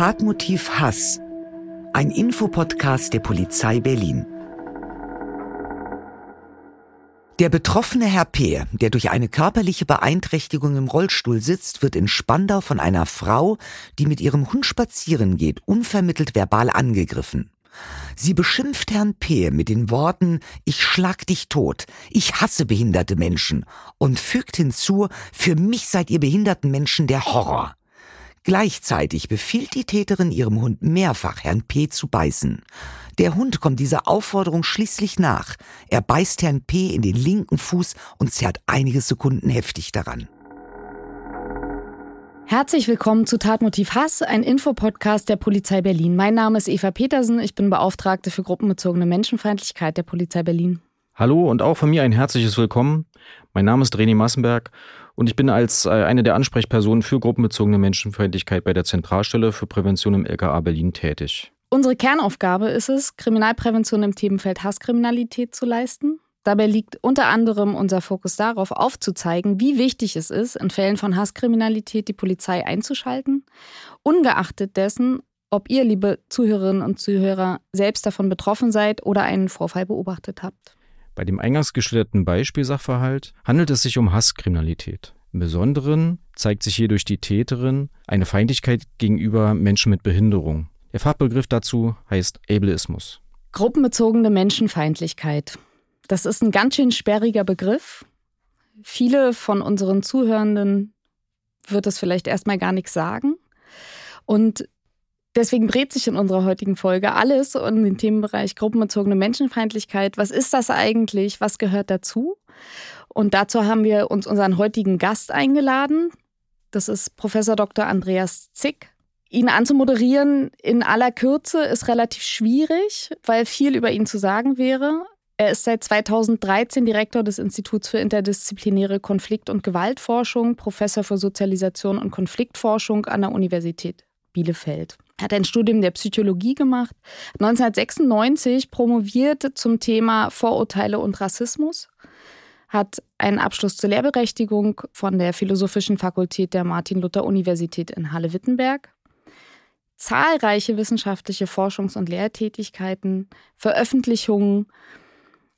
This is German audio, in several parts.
Tatmotiv Hass. Ein Infopodcast der Polizei Berlin. Der betroffene Herr P., der durch eine körperliche Beeinträchtigung im Rollstuhl sitzt, wird in Spandau von einer Frau, die mit ihrem Hund spazieren geht, unvermittelt verbal angegriffen. Sie beschimpft Herrn P. mit den Worten Ich schlag dich tot, ich hasse behinderte Menschen und fügt hinzu, für mich seid ihr behinderten Menschen der Horror. Gleichzeitig befiehlt die Täterin ihrem Hund mehrfach, Herrn P. zu beißen. Der Hund kommt dieser Aufforderung schließlich nach. Er beißt Herrn P. in den linken Fuß und zerrt einige Sekunden heftig daran. Herzlich willkommen zu Tatmotiv Hass, ein Infopodcast der Polizei Berlin. Mein Name ist Eva Petersen, ich bin Beauftragte für gruppenbezogene Menschenfeindlichkeit der Polizei Berlin. Hallo und auch von mir ein herzliches Willkommen. Mein Name ist René Massenberg und ich bin als äh, eine der Ansprechpersonen für gruppenbezogene Menschenfeindlichkeit bei der Zentralstelle für Prävention im LKA Berlin tätig. Unsere Kernaufgabe ist es, Kriminalprävention im Themenfeld Hasskriminalität zu leisten. Dabei liegt unter anderem unser Fokus darauf, aufzuzeigen, wie wichtig es ist, in Fällen von Hasskriminalität die Polizei einzuschalten, ungeachtet dessen, ob ihr, liebe Zuhörerinnen und Zuhörer, selbst davon betroffen seid oder einen Vorfall beobachtet habt. Bei dem eingangs geschilderten Beispielsachverhalt handelt es sich um Hasskriminalität. Im Besonderen zeigt sich hier durch die Täterin eine Feindlichkeit gegenüber Menschen mit Behinderung. Der Fachbegriff dazu heißt Ableismus. Gruppenbezogene Menschenfeindlichkeit. Das ist ein ganz schön sperriger Begriff. Viele von unseren Zuhörenden wird es vielleicht erstmal gar nichts sagen. Und Deswegen dreht sich in unserer heutigen Folge alles um den Themenbereich gruppenbezogene Menschenfeindlichkeit. Was ist das eigentlich? Was gehört dazu? Und dazu haben wir uns unseren heutigen Gast eingeladen. Das ist Professor Dr. Andreas Zick. Ihn anzumoderieren in aller Kürze ist relativ schwierig, weil viel über ihn zu sagen wäre. Er ist seit 2013 Direktor des Instituts für interdisziplinäre Konflikt- und Gewaltforschung, Professor für Sozialisation und Konfliktforschung an der Universität Bielefeld. Hat ein Studium der Psychologie gemacht, 1996 promoviert zum Thema Vorurteile und Rassismus, hat einen Abschluss zur Lehrberechtigung von der Philosophischen Fakultät der Martin-Luther-Universität in Halle-Wittenberg, zahlreiche wissenschaftliche Forschungs- und Lehrtätigkeiten, Veröffentlichungen.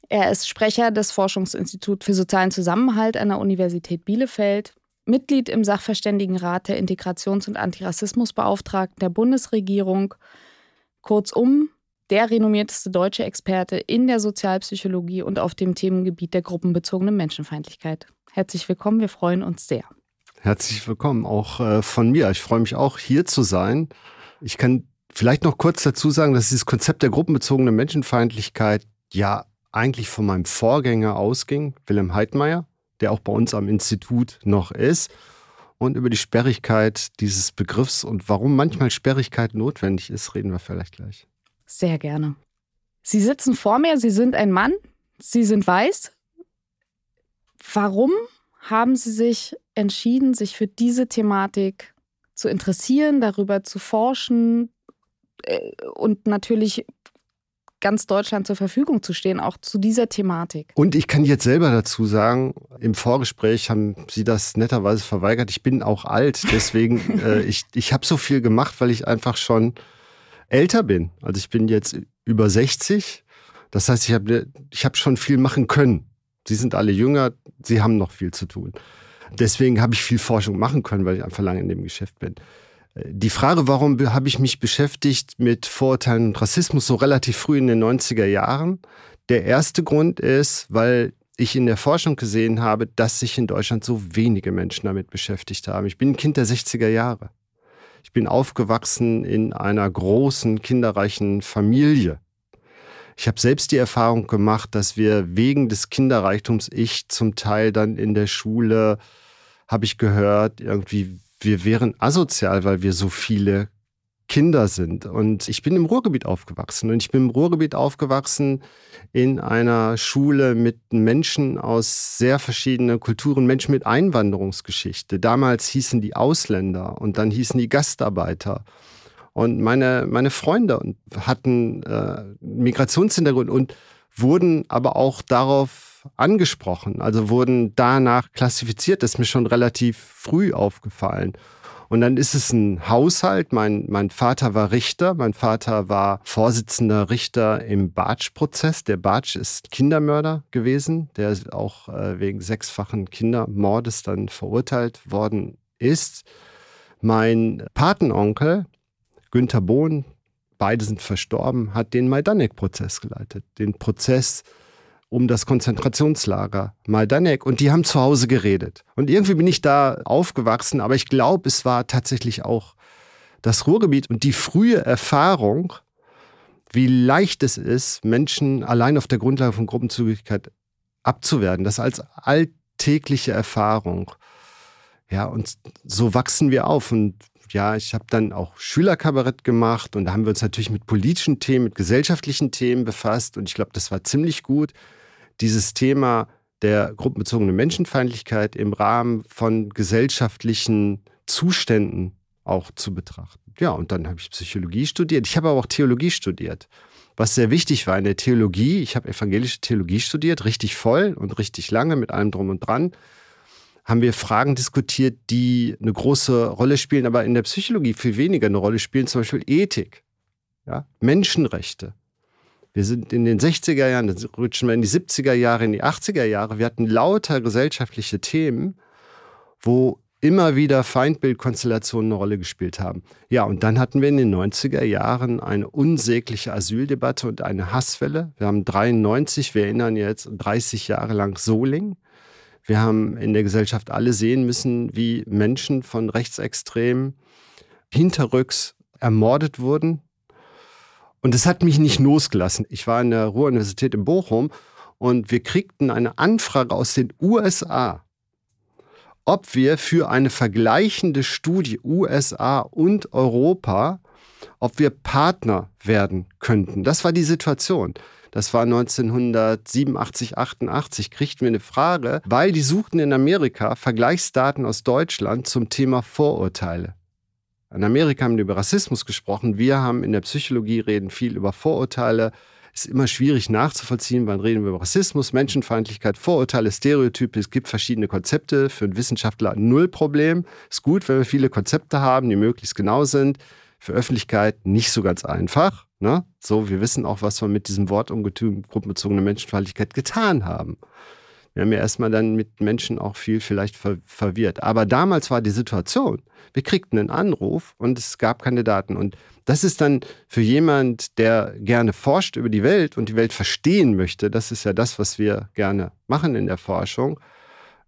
Er ist Sprecher des Forschungsinstituts für sozialen Zusammenhalt an der Universität Bielefeld Mitglied im Sachverständigenrat der Integrations- und Antirassismusbeauftragten der Bundesregierung, kurzum der renommierteste deutsche Experte in der Sozialpsychologie und auf dem Themengebiet der gruppenbezogenen Menschenfeindlichkeit. Herzlich willkommen, wir freuen uns sehr. Herzlich willkommen auch äh, von mir. Ich freue mich auch, hier zu sein. Ich kann vielleicht noch kurz dazu sagen, dass dieses Konzept der gruppenbezogenen Menschenfeindlichkeit ja eigentlich von meinem Vorgänger ausging, Wilhelm Heidmeier der auch bei uns am Institut noch ist. Und über die Sperrigkeit dieses Begriffs und warum manchmal Sperrigkeit notwendig ist, reden wir vielleicht gleich. Sehr gerne. Sie sitzen vor mir, Sie sind ein Mann, Sie sind weiß. Warum haben Sie sich entschieden, sich für diese Thematik zu interessieren, darüber zu forschen äh, und natürlich ganz Deutschland zur Verfügung zu stehen, auch zu dieser Thematik. Und ich kann jetzt selber dazu sagen, im Vorgespräch haben Sie das netterweise verweigert. Ich bin auch alt, deswegen, äh, ich, ich habe so viel gemacht, weil ich einfach schon älter bin. Also ich bin jetzt über 60. Das heißt, ich habe ich hab schon viel machen können. Sie sind alle jünger, Sie haben noch viel zu tun. Deswegen habe ich viel Forschung machen können, weil ich einfach lange in dem Geschäft bin. Die Frage, warum habe ich mich beschäftigt mit Vorurteilen und Rassismus so relativ früh in den 90er Jahren? Der erste Grund ist, weil ich in der Forschung gesehen habe, dass sich in Deutschland so wenige Menschen damit beschäftigt haben. Ich bin ein Kind der 60er Jahre. Ich bin aufgewachsen in einer großen, kinderreichen Familie. Ich habe selbst die Erfahrung gemacht, dass wir wegen des Kinderreichtums, ich zum Teil dann in der Schule, habe ich gehört, irgendwie wir wären asozial, weil wir so viele Kinder sind. Und ich bin im Ruhrgebiet aufgewachsen. Und ich bin im Ruhrgebiet aufgewachsen in einer Schule mit Menschen aus sehr verschiedenen Kulturen, Menschen mit Einwanderungsgeschichte. Damals hießen die Ausländer und dann hießen die Gastarbeiter. Und meine, meine Freunde hatten äh, Migrationshintergrund und wurden aber auch darauf darauf angesprochen, also wurden danach klassifiziert. Das ist mir schon relativ früh aufgefallen. Und dann ist es ein Haushalt. Mein, mein Vater war Richter. Mein Vater war Vorsitzender Richter im Bartsch-Prozess. Der Bartsch ist Kindermörder gewesen, der auch äh, wegen sechsfachen Kindermordes dann verurteilt worden ist. Mein Patenonkel, Günther Bohn, beide sind verstorben, hat den Majdanek-Prozess geleitet. Den Prozess um das Konzentrationslager Majdanek und die haben zu Hause geredet. Und irgendwie bin ich da aufgewachsen, aber ich glaube, es war tatsächlich auch das Ruhrgebiet und die frühe Erfahrung, wie leicht es ist, Menschen allein auf der Grundlage von Gruppenzugehörigkeit abzuwerden. Das als alltägliche Erfahrung. Ja, und so wachsen wir auf. Und ja, ich habe dann auch Schülerkabarett gemacht und da haben wir uns natürlich mit politischen Themen, mit gesellschaftlichen Themen befasst. Und ich glaube, das war ziemlich gut dieses Thema der gruppenbezogenen Menschenfeindlichkeit im Rahmen von gesellschaftlichen Zuständen auch zu betrachten. Ja, und dann habe ich Psychologie studiert. Ich habe aber auch Theologie studiert. Was sehr wichtig war in der Theologie, ich habe evangelische Theologie studiert, richtig voll und richtig lange mit allem drum und dran, haben wir Fragen diskutiert, die eine große Rolle spielen, aber in der Psychologie viel weniger eine Rolle spielen, zum Beispiel Ethik, ja? Menschenrechte, wir sind in den 60er Jahren, dann rutschen wir in die 70er Jahre, in die 80er Jahre. Wir hatten lauter gesellschaftliche Themen, wo immer wieder Feindbildkonstellationen eine Rolle gespielt haben. Ja, und dann hatten wir in den 90er Jahren eine unsägliche Asyldebatte und eine Hasswelle. Wir haben 93, wir erinnern jetzt 30 Jahre lang Soling. Wir haben in der Gesellschaft alle sehen müssen, wie Menschen von Rechtsextremen hinterrücks ermordet wurden, und es hat mich nicht losgelassen. Ich war in der Ruhr-Universität in Bochum und wir kriegten eine Anfrage aus den USA, ob wir für eine vergleichende Studie USA und Europa, ob wir Partner werden könnten. Das war die Situation. Das war 1987, 88, kriegten wir eine Frage, weil die suchten in Amerika Vergleichsdaten aus Deutschland zum Thema Vorurteile. In Amerika haben die über Rassismus gesprochen. Wir haben in der Psychologie reden viel über Vorurteile. Ist immer schwierig nachzuvollziehen, wann reden wir über Rassismus, Menschenfeindlichkeit, Vorurteile, Stereotype. Es gibt verschiedene Konzepte. Für einen Wissenschaftler null Problem. Ist gut, wenn wir viele Konzepte haben, die möglichst genau sind. Für Öffentlichkeit nicht so ganz einfach. Ne? So, wir wissen auch, was wir mit diesem Wortungetüm gruppenbezogene Menschenfeindlichkeit getan haben. Wir haben ja erstmal dann mit Menschen auch viel vielleicht ver verwirrt. Aber damals war die Situation, wir kriegten einen Anruf und es gab keine Daten. Und das ist dann für jemand, der gerne forscht über die Welt und die Welt verstehen möchte, das ist ja das, was wir gerne machen in der Forschung,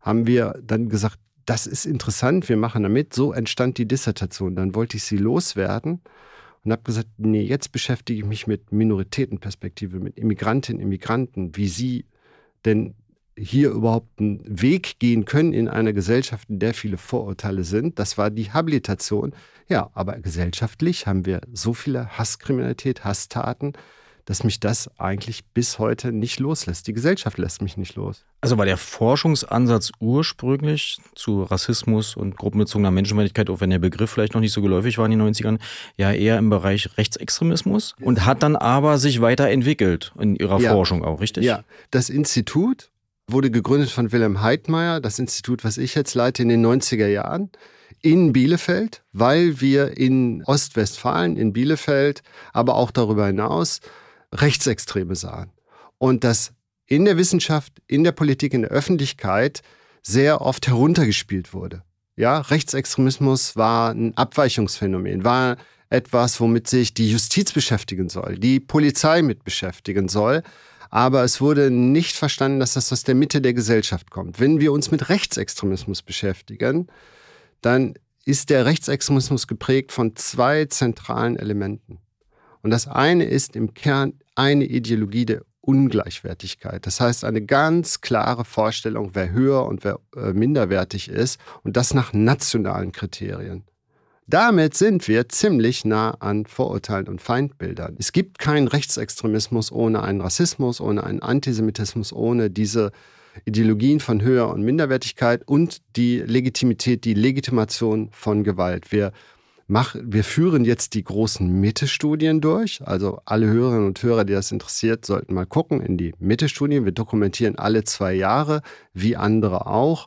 haben wir dann gesagt, das ist interessant, wir machen damit. So entstand die Dissertation. Dann wollte ich sie loswerden und habe gesagt, nee, jetzt beschäftige ich mich mit Minoritätenperspektive, mit Immigrantinnen, Immigranten, wie sie denn hier überhaupt einen Weg gehen können in einer Gesellschaft, in der viele Vorurteile sind. Das war die Habilitation. Ja, aber gesellschaftlich haben wir so viele Hasskriminalität, Hasstaten, dass mich das eigentlich bis heute nicht loslässt. Die Gesellschaft lässt mich nicht los. Also war der Forschungsansatz ursprünglich zu Rassismus und gruppenbezogener Menschenfeindlichkeit, auch wenn der Begriff vielleicht noch nicht so geläufig war in den 90ern, ja eher im Bereich Rechtsextremismus und hat dann aber sich weiterentwickelt in ihrer ja. Forschung auch, richtig? Ja, das Institut wurde gegründet von Wilhelm Heidmeier, das Institut, was ich jetzt leite, in den 90er Jahren in Bielefeld, weil wir in Ostwestfalen, in Bielefeld, aber auch darüber hinaus Rechtsextreme sahen. Und das in der Wissenschaft, in der Politik, in der Öffentlichkeit sehr oft heruntergespielt wurde. Ja, Rechtsextremismus war ein Abweichungsphänomen, war etwas, womit sich die Justiz beschäftigen soll, die Polizei mit beschäftigen soll. Aber es wurde nicht verstanden, dass das aus der Mitte der Gesellschaft kommt. Wenn wir uns mit Rechtsextremismus beschäftigen, dann ist der Rechtsextremismus geprägt von zwei zentralen Elementen. Und das eine ist im Kern eine Ideologie der Ungleichwertigkeit. Das heißt, eine ganz klare Vorstellung, wer höher und wer äh, minderwertig ist und das nach nationalen Kriterien. Damit sind wir ziemlich nah an Vorurteilen und Feindbildern. Es gibt keinen Rechtsextremismus ohne einen Rassismus, ohne einen Antisemitismus, ohne diese Ideologien von Höher- und Minderwertigkeit und die Legitimität, die Legitimation von Gewalt. Wir mach, wir führen jetzt die großen Mitte-Studien durch. Also alle Hörerinnen und Hörer, die das interessiert, sollten mal gucken in die Mitte-Studien. Wir dokumentieren alle zwei Jahre, wie andere auch,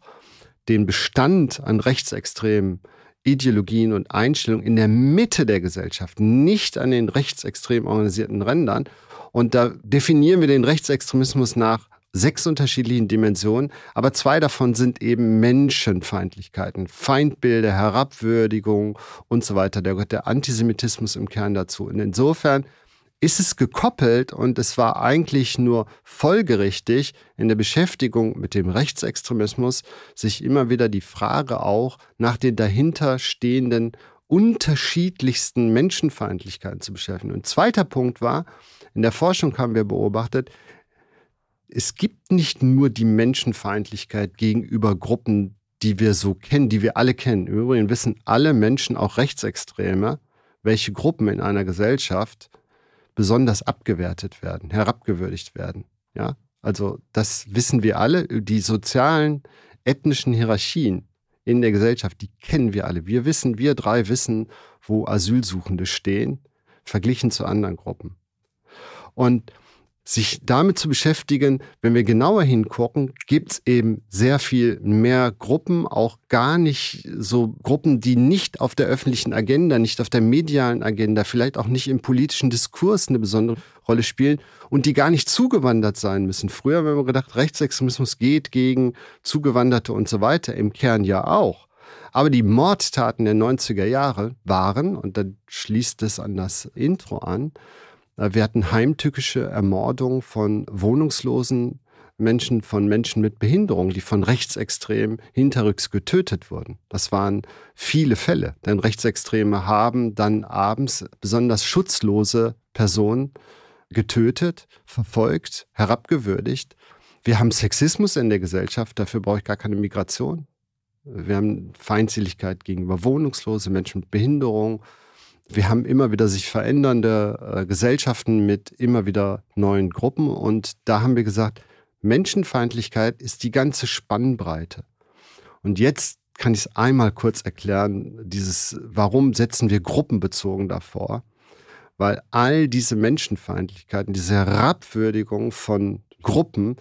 den Bestand an rechtsextremen Ideologien und Einstellungen in der Mitte der Gesellschaft, nicht an den rechtsextrem organisierten Rändern. Und da definieren wir den Rechtsextremismus nach sechs unterschiedlichen Dimensionen, aber zwei davon sind eben Menschenfeindlichkeiten, Feindbilder, Herabwürdigung und so weiter. Da gehört der Antisemitismus im Kern dazu. Und insofern ist es gekoppelt und es war eigentlich nur folgerichtig in der Beschäftigung mit dem Rechtsextremismus, sich immer wieder die Frage auch nach den dahinterstehenden unterschiedlichsten Menschenfeindlichkeiten zu beschäftigen. Und zweiter Punkt war, in der Forschung haben wir beobachtet, es gibt nicht nur die Menschenfeindlichkeit gegenüber Gruppen, die wir so kennen, die wir alle kennen. Im Übrigen wissen alle Menschen, auch Rechtsextreme, welche Gruppen in einer Gesellschaft besonders abgewertet werden, herabgewürdigt werden. Ja, also das wissen wir alle. Die sozialen, ethnischen Hierarchien in der Gesellschaft, die kennen wir alle. Wir wissen, wir drei wissen, wo Asylsuchende stehen, verglichen zu anderen Gruppen. Und sich damit zu beschäftigen, wenn wir genauer hingucken, gibt es eben sehr viel mehr Gruppen, auch gar nicht so Gruppen, die nicht auf der öffentlichen Agenda, nicht auf der medialen Agenda, vielleicht auch nicht im politischen Diskurs eine besondere Rolle spielen und die gar nicht zugewandert sein müssen. Früher haben wir gedacht, Rechtsextremismus geht gegen Zugewanderte und so weiter, im Kern ja auch. Aber die Mordtaten der 90er Jahre waren, und dann schließt es an das Intro an, wir hatten heimtückische Ermordung von wohnungslosen Menschen, von Menschen mit Behinderung, die von Rechtsextremen hinterrücks getötet wurden. Das waren viele Fälle, denn Rechtsextreme haben dann abends besonders schutzlose Personen getötet, verfolgt, herabgewürdigt. Wir haben Sexismus in der Gesellschaft, dafür brauche ich gar keine Migration. Wir haben Feindseligkeit gegenüber Wohnungslose, Menschen mit Behinderung, wir haben immer wieder sich verändernde äh, Gesellschaften mit immer wieder neuen Gruppen und da haben wir gesagt, Menschenfeindlichkeit ist die ganze Spannbreite. Und jetzt kann ich es einmal kurz erklären, dieses, warum setzen wir gruppenbezogen davor? Weil all diese Menschenfeindlichkeiten, diese Herabwürdigung von Gruppen,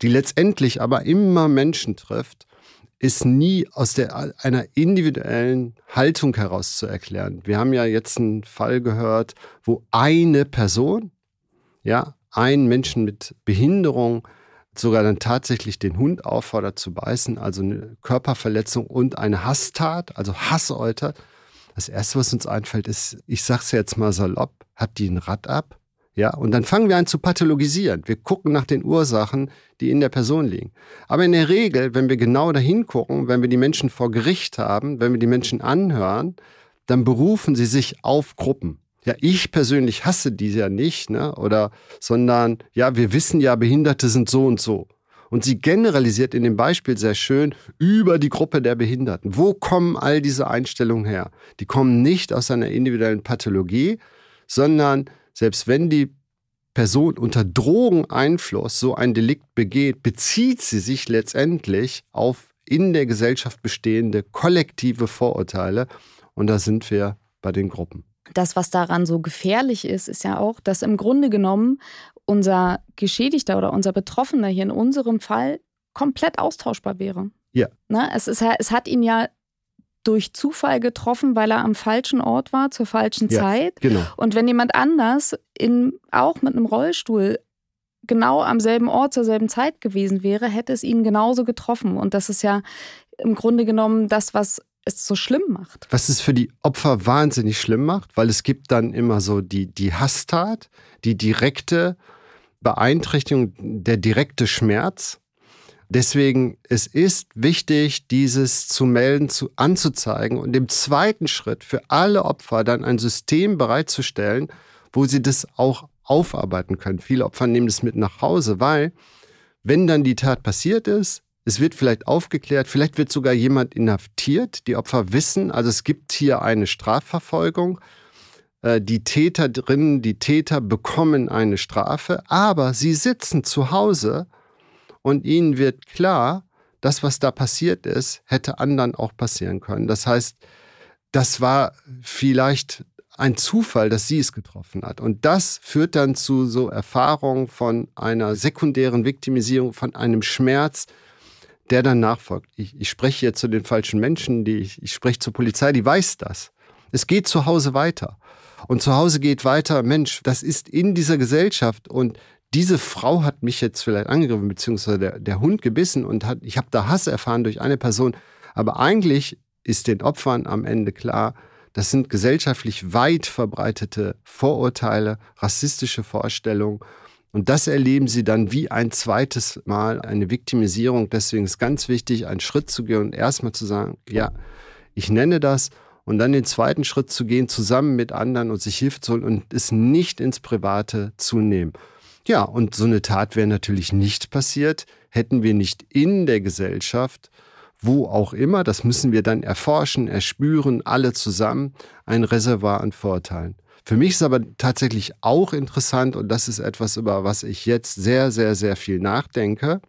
die letztendlich aber immer Menschen trifft, ist nie aus der, einer individuellen Haltung heraus zu erklären. Wir haben ja jetzt einen Fall gehört, wo eine Person, ja, ein Menschen mit Behinderung sogar dann tatsächlich den Hund auffordert zu beißen, also eine Körperverletzung und eine Hasstat, also Hass äußert. Das Erste, was uns einfällt, ist, ich sag's jetzt mal salopp, hat die ein Rad ab? Ja, und dann fangen wir an zu pathologisieren. Wir gucken nach den Ursachen, die in der Person liegen. Aber in der Regel, wenn wir genau dahin gucken, wenn wir die Menschen vor Gericht haben, wenn wir die Menschen anhören, dann berufen sie sich auf Gruppen. Ja, ich persönlich hasse diese ja nicht, ne? Oder, sondern, ja, wir wissen ja, Behinderte sind so und so. Und sie generalisiert in dem Beispiel sehr schön über die Gruppe der Behinderten. Wo kommen all diese Einstellungen her? Die kommen nicht aus einer individuellen Pathologie, sondern selbst wenn die Person unter Drogeneinfluss so ein Delikt begeht, bezieht sie sich letztendlich auf in der Gesellschaft bestehende kollektive Vorurteile. Und da sind wir bei den Gruppen. Das, was daran so gefährlich ist, ist ja auch, dass im Grunde genommen unser Geschädigter oder unser Betroffener hier in unserem Fall komplett austauschbar wäre. Ja. Ne? Es, ist, es hat ihn ja durch Zufall getroffen, weil er am falschen Ort war, zur falschen ja, Zeit. Genau. Und wenn jemand anders in, auch mit einem Rollstuhl genau am selben Ort zur selben Zeit gewesen wäre, hätte es ihn genauso getroffen. Und das ist ja im Grunde genommen das, was es so schlimm macht. Was es für die Opfer wahnsinnig schlimm macht, weil es gibt dann immer so die, die Hasstat, die direkte Beeinträchtigung, der direkte Schmerz. Deswegen, es ist wichtig, dieses zu melden, zu, anzuzeigen und im zweiten Schritt für alle Opfer dann ein System bereitzustellen, wo sie das auch aufarbeiten können. Viele Opfer nehmen das mit nach Hause, weil wenn dann die Tat passiert ist, es wird vielleicht aufgeklärt, vielleicht wird sogar jemand inhaftiert. Die Opfer wissen, also es gibt hier eine Strafverfolgung. Äh, die Täterinnen, die Täter bekommen eine Strafe, aber sie sitzen zu Hause und ihnen wird klar, das, was da passiert ist, hätte anderen auch passieren können. Das heißt, das war vielleicht ein Zufall, dass sie es getroffen hat. Und das führt dann zu so Erfahrungen von einer sekundären Viktimisierung, von einem Schmerz, der dann nachfolgt. Ich, ich spreche jetzt zu den falschen Menschen, die ich, ich spreche zur Polizei, die weiß das. Es geht zu Hause weiter. Und zu Hause geht weiter, Mensch, das ist in dieser Gesellschaft und diese Frau hat mich jetzt vielleicht angegriffen, beziehungsweise der, der Hund gebissen und hat, ich habe da Hass erfahren durch eine Person. Aber eigentlich ist den Opfern am Ende klar, das sind gesellschaftlich weit verbreitete Vorurteile, rassistische Vorstellungen. Und das erleben sie dann wie ein zweites Mal, eine Viktimisierung. Deswegen ist ganz wichtig, einen Schritt zu gehen und erstmal zu sagen, ja, ich nenne das und dann den zweiten Schritt zu gehen, zusammen mit anderen und sich Hilfe zu holen und es nicht ins Private zu nehmen. Ja, und so eine Tat wäre natürlich nicht passiert, hätten wir nicht in der Gesellschaft wo auch immer, das müssen wir dann erforschen, erspüren, alle zusammen, ein Reservoir an Vorteilen. Für mich ist aber tatsächlich auch interessant, und das ist etwas, über was ich jetzt sehr, sehr, sehr viel nachdenke.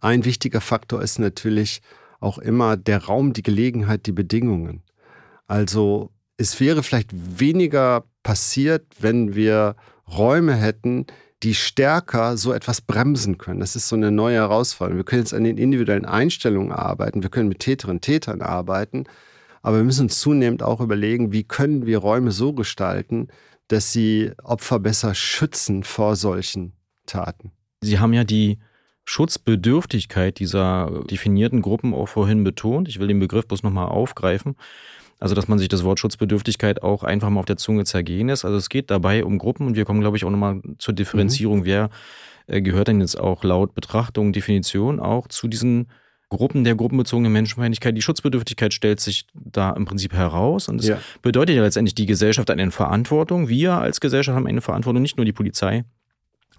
Ein wichtiger Faktor ist natürlich auch immer der Raum, die Gelegenheit, die Bedingungen. Also es wäre vielleicht weniger passiert, wenn wir Räume hätten, die stärker so etwas bremsen können. Das ist so eine neue Herausforderung. Wir können jetzt an den individuellen Einstellungen arbeiten, wir können mit Täterinnen und Tätern arbeiten, aber wir müssen uns zunehmend auch überlegen, wie können wir Räume so gestalten, dass sie Opfer besser schützen vor solchen Taten. Sie haben ja die Schutzbedürftigkeit dieser definierten Gruppen auch vorhin betont. Ich will den Begriff bloß nochmal aufgreifen. Also, dass man sich das Wort Schutzbedürftigkeit auch einfach mal auf der Zunge zergehen lässt. Also, es geht dabei um Gruppen und wir kommen, glaube ich, auch nochmal zur Differenzierung, mhm. wer äh, gehört denn jetzt auch laut Betrachtung, Definition auch zu diesen Gruppen der gruppenbezogenen Menschenfeindlichkeit. Die Schutzbedürftigkeit stellt sich da im Prinzip heraus und es ja. bedeutet ja letztendlich, die Gesellschaft hat eine Verantwortung. Wir als Gesellschaft haben eine Verantwortung, nicht nur die Polizei,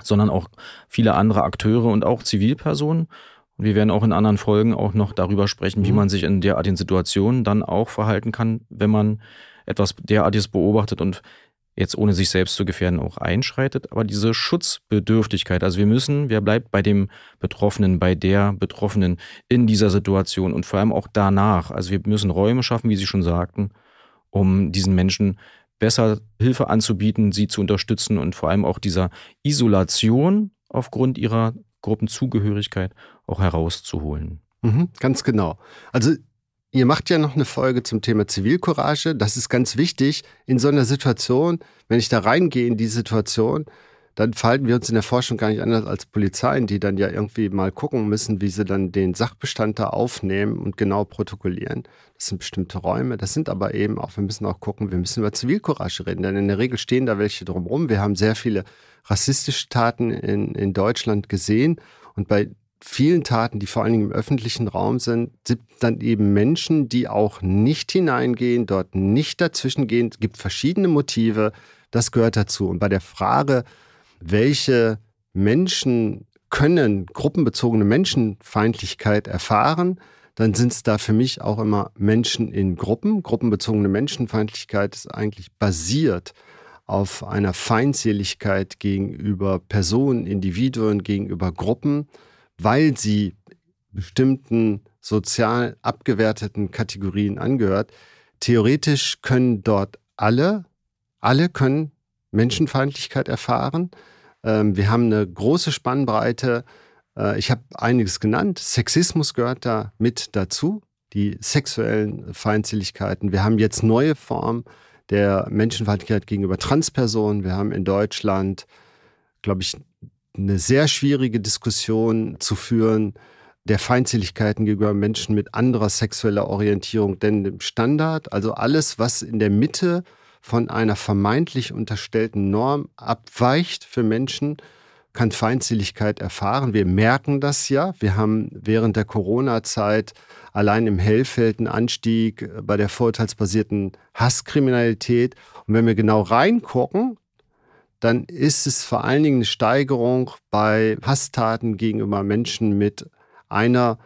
sondern auch viele andere Akteure und auch Zivilpersonen. Und wir werden auch in anderen Folgen auch noch darüber sprechen, wie mhm. man sich in derartigen Situationen dann auch verhalten kann, wenn man etwas derartiges beobachtet und jetzt ohne sich selbst zu gefährden auch einschreitet. Aber diese Schutzbedürftigkeit, also wir müssen, wer bleibt bei dem Betroffenen, bei der Betroffenen in dieser Situation und vor allem auch danach. Also wir müssen Räume schaffen, wie Sie schon sagten, um diesen Menschen besser Hilfe anzubieten, sie zu unterstützen und vor allem auch dieser Isolation aufgrund ihrer Gruppenzugehörigkeit auch herauszuholen. Mhm, ganz genau. Also ihr macht ja noch eine Folge zum Thema Zivilcourage. Das ist ganz wichtig in so einer Situation, wenn ich da reingehe in die Situation, dann verhalten wir uns in der Forschung gar nicht anders als Polizeien, die dann ja irgendwie mal gucken müssen, wie sie dann den Sachbestand da aufnehmen und genau protokollieren. Das sind bestimmte Räume. Das sind aber eben auch, wir müssen auch gucken, wir müssen über Zivilcourage reden, denn in der Regel stehen da welche drumherum. Wir haben sehr viele rassistische Taten in, in Deutschland gesehen und bei vielen Taten, die vor allen Dingen im öffentlichen Raum sind, sind dann eben Menschen, die auch nicht hineingehen, dort nicht dazwischen gehen. Es gibt verschiedene Motive. Das gehört dazu. Und bei der Frage, welche Menschen können gruppenbezogene Menschenfeindlichkeit erfahren, dann sind es da für mich auch immer Menschen in Gruppen. Gruppenbezogene Menschenfeindlichkeit ist eigentlich basiert auf einer Feindseligkeit gegenüber Personen, Individuen, gegenüber Gruppen, weil sie bestimmten sozial abgewerteten Kategorien angehört. Theoretisch können dort alle, alle können Menschenfeindlichkeit erfahren. Ähm, wir haben eine große Spannbreite. Äh, ich habe einiges genannt. Sexismus gehört da mit dazu, die sexuellen Feindseligkeiten. Wir haben jetzt neue Formen der Menschenfeindlichkeit gegenüber Transpersonen. Wir haben in Deutschland, glaube ich, eine sehr schwierige Diskussion zu führen der Feindseligkeiten gegenüber Menschen mit anderer sexueller Orientierung. Denn im Standard, also alles, was in der Mitte von einer vermeintlich unterstellten Norm abweicht für Menschen, kann Feindseligkeit erfahren. Wir merken das ja. Wir haben während der Corona-Zeit allein im Hellfeld einen Anstieg bei der vorurteilsbasierten Hasskriminalität. Und wenn wir genau reingucken, dann ist es vor allen Dingen eine Steigerung bei Hasstaten gegenüber Menschen mit einer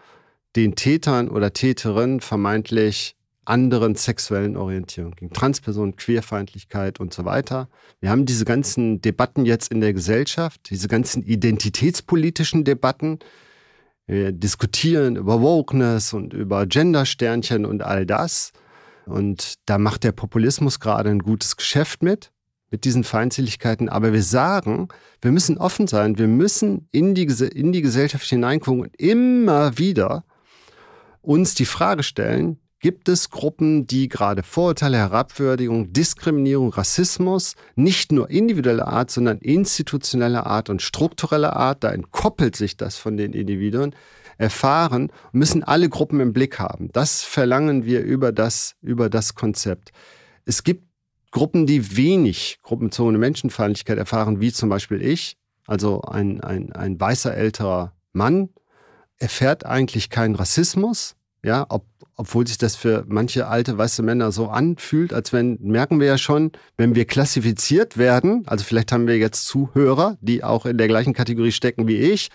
den Tätern oder Täterinnen vermeintlich anderen sexuellen Orientierung, gegen Transpersonen, Queerfeindlichkeit und so weiter. Wir haben diese ganzen Debatten jetzt in der Gesellschaft, diese ganzen identitätspolitischen Debatten. Wir diskutieren über Wokeness und über Gendersternchen und all das. Und da macht der Populismus gerade ein gutes Geschäft mit, mit diesen Feindseligkeiten. Aber wir sagen, wir müssen offen sein, wir müssen in die, in die Gesellschaft hineingucken und immer wieder uns die Frage stellen, gibt es Gruppen, die gerade Vorurteile, Herabwürdigung, Diskriminierung, Rassismus nicht nur individueller Art, sondern institutioneller Art und struktureller Art, da entkoppelt sich das von den Individuen, erfahren, müssen alle Gruppen im Blick haben. Das verlangen wir über das, über das Konzept. Es gibt Gruppen, die wenig gruppenzogene Menschenfeindlichkeit erfahren, wie zum Beispiel ich, also ein, ein, ein weißer älterer Mann, erfährt eigentlich keinen Rassismus, ja, ob, obwohl sich das für manche alte weiße Männer so anfühlt, als wenn, merken wir ja schon, wenn wir klassifiziert werden, also vielleicht haben wir jetzt Zuhörer, die auch in der gleichen Kategorie stecken wie ich,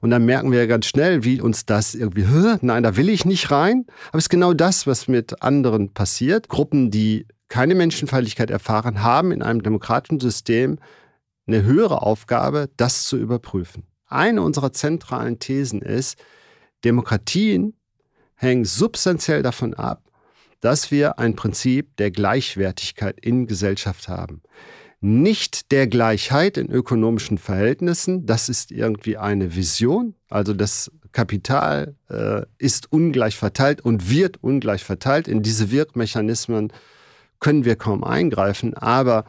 und dann merken wir ja ganz schnell, wie uns das irgendwie, nein, da will ich nicht rein. Aber es ist genau das, was mit anderen passiert. Gruppen, die keine Menschenfeindlichkeit erfahren, haben in einem demokratischen System eine höhere Aufgabe, das zu überprüfen. Eine unserer zentralen Thesen ist, Demokratien hängen substanziell davon ab, dass wir ein Prinzip der Gleichwertigkeit in Gesellschaft haben. Nicht der Gleichheit in ökonomischen Verhältnissen, das ist irgendwie eine Vision, also das Kapital äh, ist ungleich verteilt und wird ungleich verteilt. In diese Wirkmechanismen können wir kaum eingreifen, aber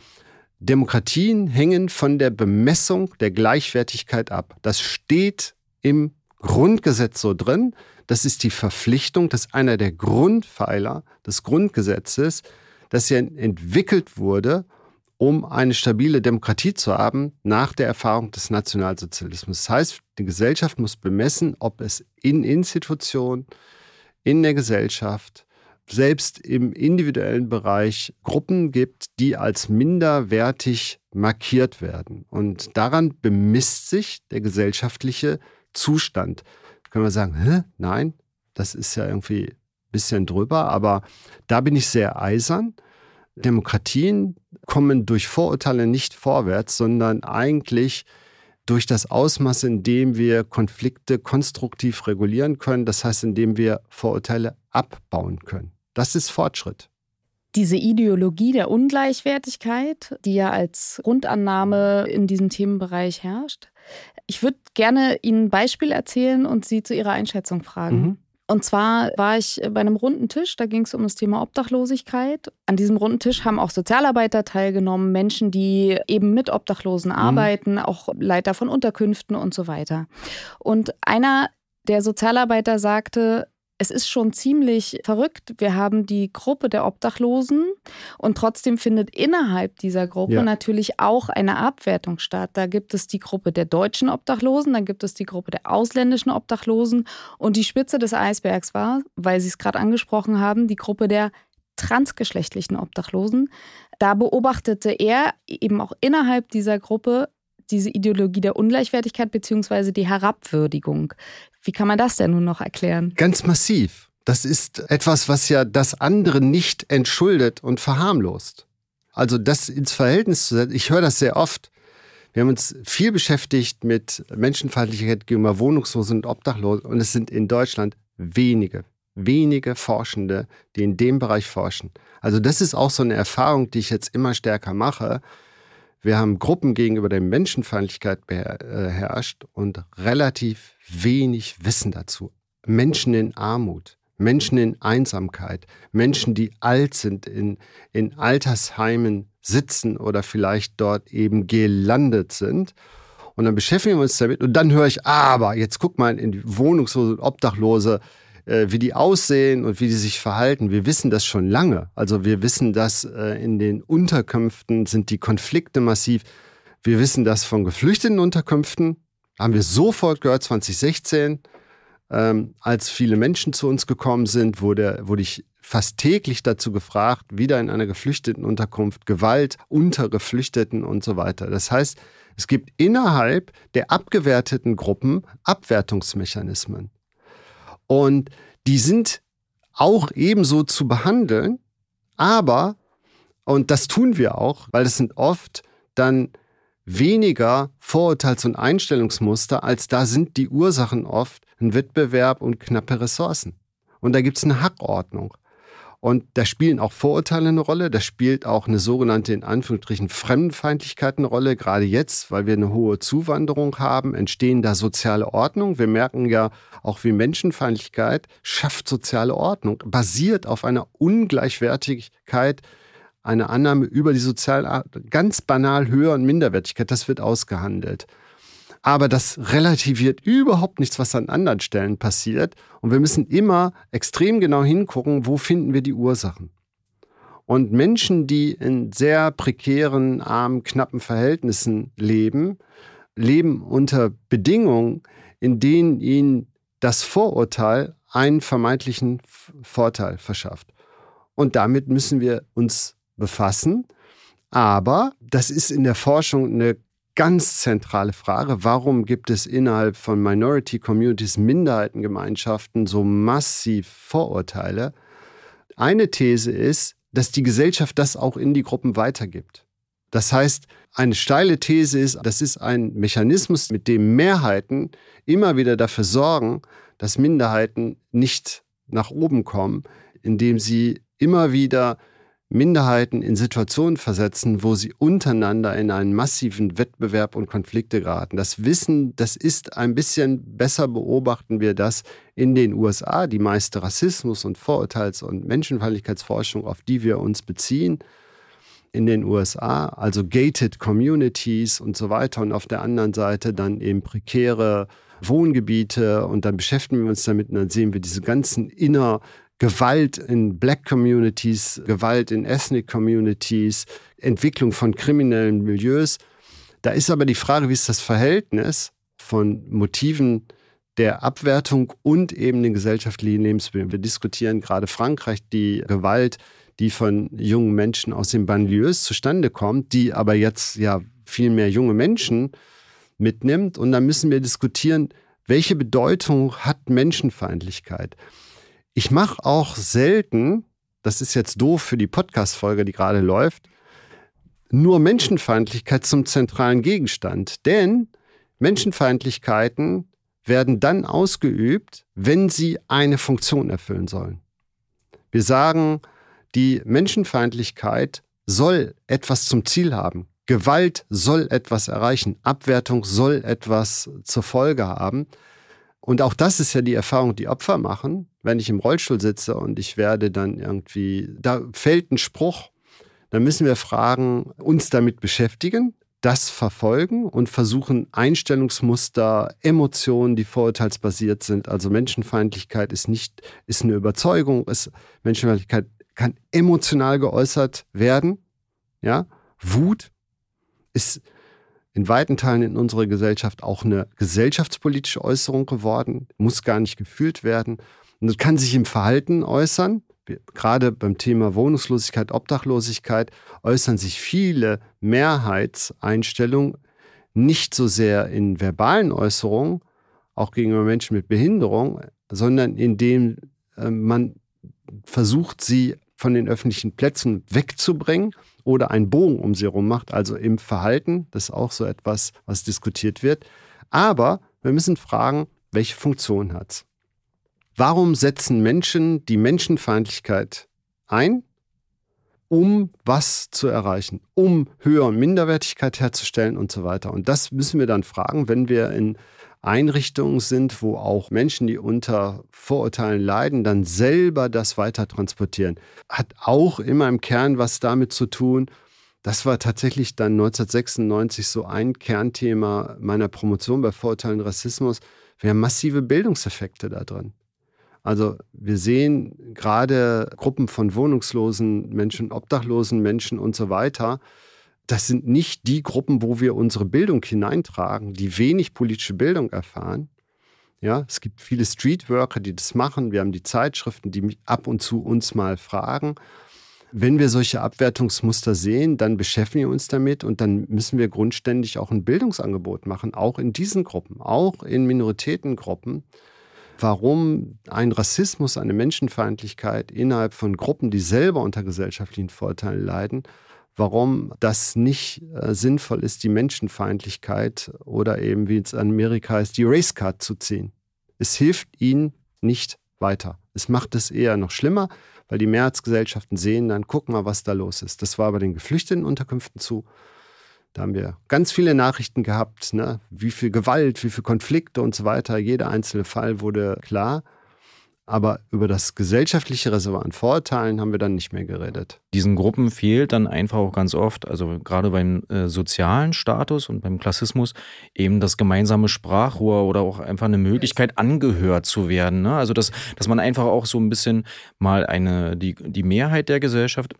Demokratien hängen von der Bemessung der Gleichwertigkeit ab. Das steht im Grundgesetz so drin. Das ist die Verpflichtung, das ist einer der Grundpfeiler des Grundgesetzes, das ja entwickelt wurde, um eine stabile Demokratie zu haben nach der Erfahrung des Nationalsozialismus. Das heißt, die Gesellschaft muss bemessen, ob es in Institutionen, in der Gesellschaft, selbst im individuellen Bereich Gruppen gibt, die als minderwertig markiert werden. Und daran bemisst sich der gesellschaftliche Zustand können wir sagen, Hä? nein, das ist ja irgendwie ein bisschen drüber, aber da bin ich sehr eisern. Demokratien kommen durch Vorurteile nicht vorwärts, sondern eigentlich durch das Ausmaß, in dem wir Konflikte konstruktiv regulieren können, das heißt, indem wir Vorurteile abbauen können. Das ist Fortschritt. Diese Ideologie der Ungleichwertigkeit, die ja als Grundannahme in diesem Themenbereich herrscht, ich würde gerne Ihnen ein Beispiel erzählen und Sie zu Ihrer Einschätzung fragen. Mhm. Und zwar war ich bei einem runden Tisch, da ging es um das Thema Obdachlosigkeit. An diesem runden Tisch haben auch Sozialarbeiter teilgenommen, Menschen, die eben mit Obdachlosen mhm. arbeiten, auch Leiter von Unterkünften und so weiter. Und einer der Sozialarbeiter sagte, es ist schon ziemlich verrückt. Wir haben die Gruppe der Obdachlosen und trotzdem findet innerhalb dieser Gruppe ja. natürlich auch eine Abwertung statt. Da gibt es die Gruppe der deutschen Obdachlosen, dann gibt es die Gruppe der ausländischen Obdachlosen und die Spitze des Eisbergs war, weil Sie es gerade angesprochen haben, die Gruppe der transgeschlechtlichen Obdachlosen. Da beobachtete er eben auch innerhalb dieser Gruppe diese Ideologie der Ungleichwertigkeit bzw. die Herabwürdigung. Wie kann man das denn nun noch erklären? Ganz massiv. Das ist etwas, was ja das andere nicht entschuldet und verharmlost. Also das ins Verhältnis zu setzen, ich höre das sehr oft. Wir haben uns viel beschäftigt mit Menschenfeindlichkeit gegenüber Wohnungslosen und Obdachlosen und es sind in Deutschland wenige, wenige Forschende, die in dem Bereich forschen. Also das ist auch so eine Erfahrung, die ich jetzt immer stärker mache. Wir haben Gruppen gegenüber der Menschenfeindlichkeit beherrscht und relativ wenig Wissen dazu. Menschen in Armut, Menschen in Einsamkeit, Menschen, die alt sind, in, in Altersheimen sitzen oder vielleicht dort eben gelandet sind. Und dann beschäftigen wir uns damit und dann höre ich, aber jetzt guck mal in die Wohnungslose und Obdachlose, äh, wie die aussehen und wie die sich verhalten. Wir wissen das schon lange. Also wir wissen, dass äh, in den Unterkünften sind die Konflikte massiv. Wir wissen das von geflüchteten Unterkünften. Haben wir sofort gehört, 2016, ähm, als viele Menschen zu uns gekommen sind, wurde, wurde ich fast täglich dazu gefragt, wieder in einer geflüchteten Unterkunft, Gewalt unter Geflüchteten und so weiter. Das heißt, es gibt innerhalb der abgewerteten Gruppen Abwertungsmechanismen. Und die sind auch ebenso zu behandeln, aber, und das tun wir auch, weil das sind oft dann weniger Vorurteils- und Einstellungsmuster, als da sind die Ursachen oft ein Wettbewerb und knappe Ressourcen. Und da gibt es eine Hackordnung. Und da spielen auch Vorurteile eine Rolle, da spielt auch eine sogenannte, in Anführungsstrichen, Fremdenfeindlichkeit eine Rolle. Gerade jetzt, weil wir eine hohe Zuwanderung haben, entstehen da soziale Ordnung. Wir merken ja auch, wie Menschenfeindlichkeit schafft soziale Ordnung, basiert auf einer Ungleichwertigkeit, einer Annahme über die soziale, ganz banal höheren Minderwertigkeit. Das wird ausgehandelt. Aber das relativiert überhaupt nichts, was an anderen Stellen passiert. Und wir müssen immer extrem genau hingucken, wo finden wir die Ursachen. Und Menschen, die in sehr prekären, armen, knappen Verhältnissen leben, leben unter Bedingungen, in denen ihnen das Vorurteil einen vermeintlichen Vorteil verschafft. Und damit müssen wir uns befassen. Aber das ist in der Forschung eine ganz zentrale Frage. Warum gibt es innerhalb von Minority Communities, Minderheitengemeinschaften so massiv Vorurteile? Eine These ist, dass die Gesellschaft das auch in die Gruppen weitergibt. Das heißt, eine steile These ist, das ist ein Mechanismus, mit dem Mehrheiten immer wieder dafür sorgen, dass Minderheiten nicht nach oben kommen, indem sie immer wieder Minderheiten in Situationen versetzen, wo sie untereinander in einen massiven Wettbewerb und Konflikte geraten. Das Wissen, das ist ein bisschen besser beobachten wir das in den USA, die meiste Rassismus- und Vorurteils- und Menschenfeindlichkeitsforschung, auf die wir uns beziehen in den USA, also gated Communities und so weiter. Und auf der anderen Seite dann eben prekäre Wohngebiete. Und dann beschäftigen wir uns damit und dann sehen wir diese ganzen inner Gewalt in Black Communities, Gewalt in Ethnic Communities, Entwicklung von kriminellen Milieus. Da ist aber die Frage, wie ist das Verhältnis von Motiven der Abwertung und eben den gesellschaftlichen Lebensmitteln. Wir diskutieren gerade Frankreich, die Gewalt, die von jungen Menschen aus den Banlieues zustande kommt, die aber jetzt ja viel mehr junge Menschen mitnimmt. Und da müssen wir diskutieren, welche Bedeutung hat Menschenfeindlichkeit? Ich mache auch selten, das ist jetzt doof für die Podcast-Folge, die gerade läuft, nur Menschenfeindlichkeit zum zentralen Gegenstand. Denn Menschenfeindlichkeiten werden dann ausgeübt, wenn sie eine Funktion erfüllen sollen. Wir sagen, die Menschenfeindlichkeit soll etwas zum Ziel haben. Gewalt soll etwas erreichen. Abwertung soll etwas zur Folge haben. Und auch das ist ja die Erfahrung, die Opfer machen, wenn ich im Rollstuhl sitze und ich werde dann irgendwie, da fällt ein Spruch, dann müssen wir fragen, uns damit beschäftigen, das verfolgen und versuchen, Einstellungsmuster, Emotionen, die vorurteilsbasiert sind, also Menschenfeindlichkeit ist nicht, ist eine Überzeugung, ist, Menschenfeindlichkeit kann emotional geäußert werden, ja, Wut ist in weiten Teilen in unserer Gesellschaft auch eine gesellschaftspolitische Äußerung geworden, muss gar nicht gefühlt werden. Und kann sich im Verhalten äußern. Gerade beim Thema Wohnungslosigkeit, Obdachlosigkeit äußern sich viele Mehrheitseinstellungen nicht so sehr in verbalen Äußerungen, auch gegenüber Menschen mit Behinderung, sondern indem äh, man versucht, sie von den öffentlichen Plätzen wegzubringen oder einen Bogen um sie herum macht, also im Verhalten. Das ist auch so etwas, was diskutiert wird. Aber wir müssen fragen, welche Funktion hat es? Warum setzen Menschen die Menschenfeindlichkeit ein? um was zu erreichen, um höhere Minderwertigkeit herzustellen und so weiter. Und das müssen wir dann fragen, wenn wir in Einrichtungen sind, wo auch Menschen, die unter Vorurteilen leiden, dann selber das weiter transportieren. Hat auch immer im Kern was damit zu tun. Das war tatsächlich dann 1996 so ein Kernthema meiner Promotion bei Vorurteilen Rassismus. Wir haben massive Bildungseffekte da drin. Also wir sehen gerade Gruppen von wohnungslosen Menschen, obdachlosen Menschen und so weiter, das sind nicht die Gruppen, wo wir unsere Bildung hineintragen, die wenig politische Bildung erfahren. Ja, es gibt viele Streetworker, die das machen. Wir haben die Zeitschriften, die ab und zu uns mal fragen. Wenn wir solche Abwertungsmuster sehen, dann beschäftigen wir uns damit und dann müssen wir grundständig auch ein Bildungsangebot machen, auch in diesen Gruppen, auch in Minoritätengruppen. Warum ein Rassismus, eine Menschenfeindlichkeit innerhalb von Gruppen, die selber unter gesellschaftlichen Vorteilen leiden, warum das nicht äh, sinnvoll ist, die Menschenfeindlichkeit oder eben, wie es in Amerika heißt, die Racecard zu ziehen. Es hilft ihnen nicht weiter. Es macht es eher noch schlimmer, weil die Mehrheitsgesellschaften sehen dann, guck mal, was da los ist. Das war bei den geflüchteten Unterkünften zu. Da haben wir ganz viele Nachrichten gehabt, ne? wie viel Gewalt, wie viel Konflikte und so weiter. Jeder einzelne Fall wurde klar. Aber über das gesellschaftliche Reservoir an Vorurteilen haben wir dann nicht mehr geredet. Diesen Gruppen fehlt dann einfach auch ganz oft, also gerade beim äh, sozialen Status und beim Klassismus, eben das gemeinsame Sprachrohr oder auch einfach eine Möglichkeit, angehört zu werden. Ne? Also, dass, dass man einfach auch so ein bisschen mal eine, die, die Mehrheit der Gesellschaft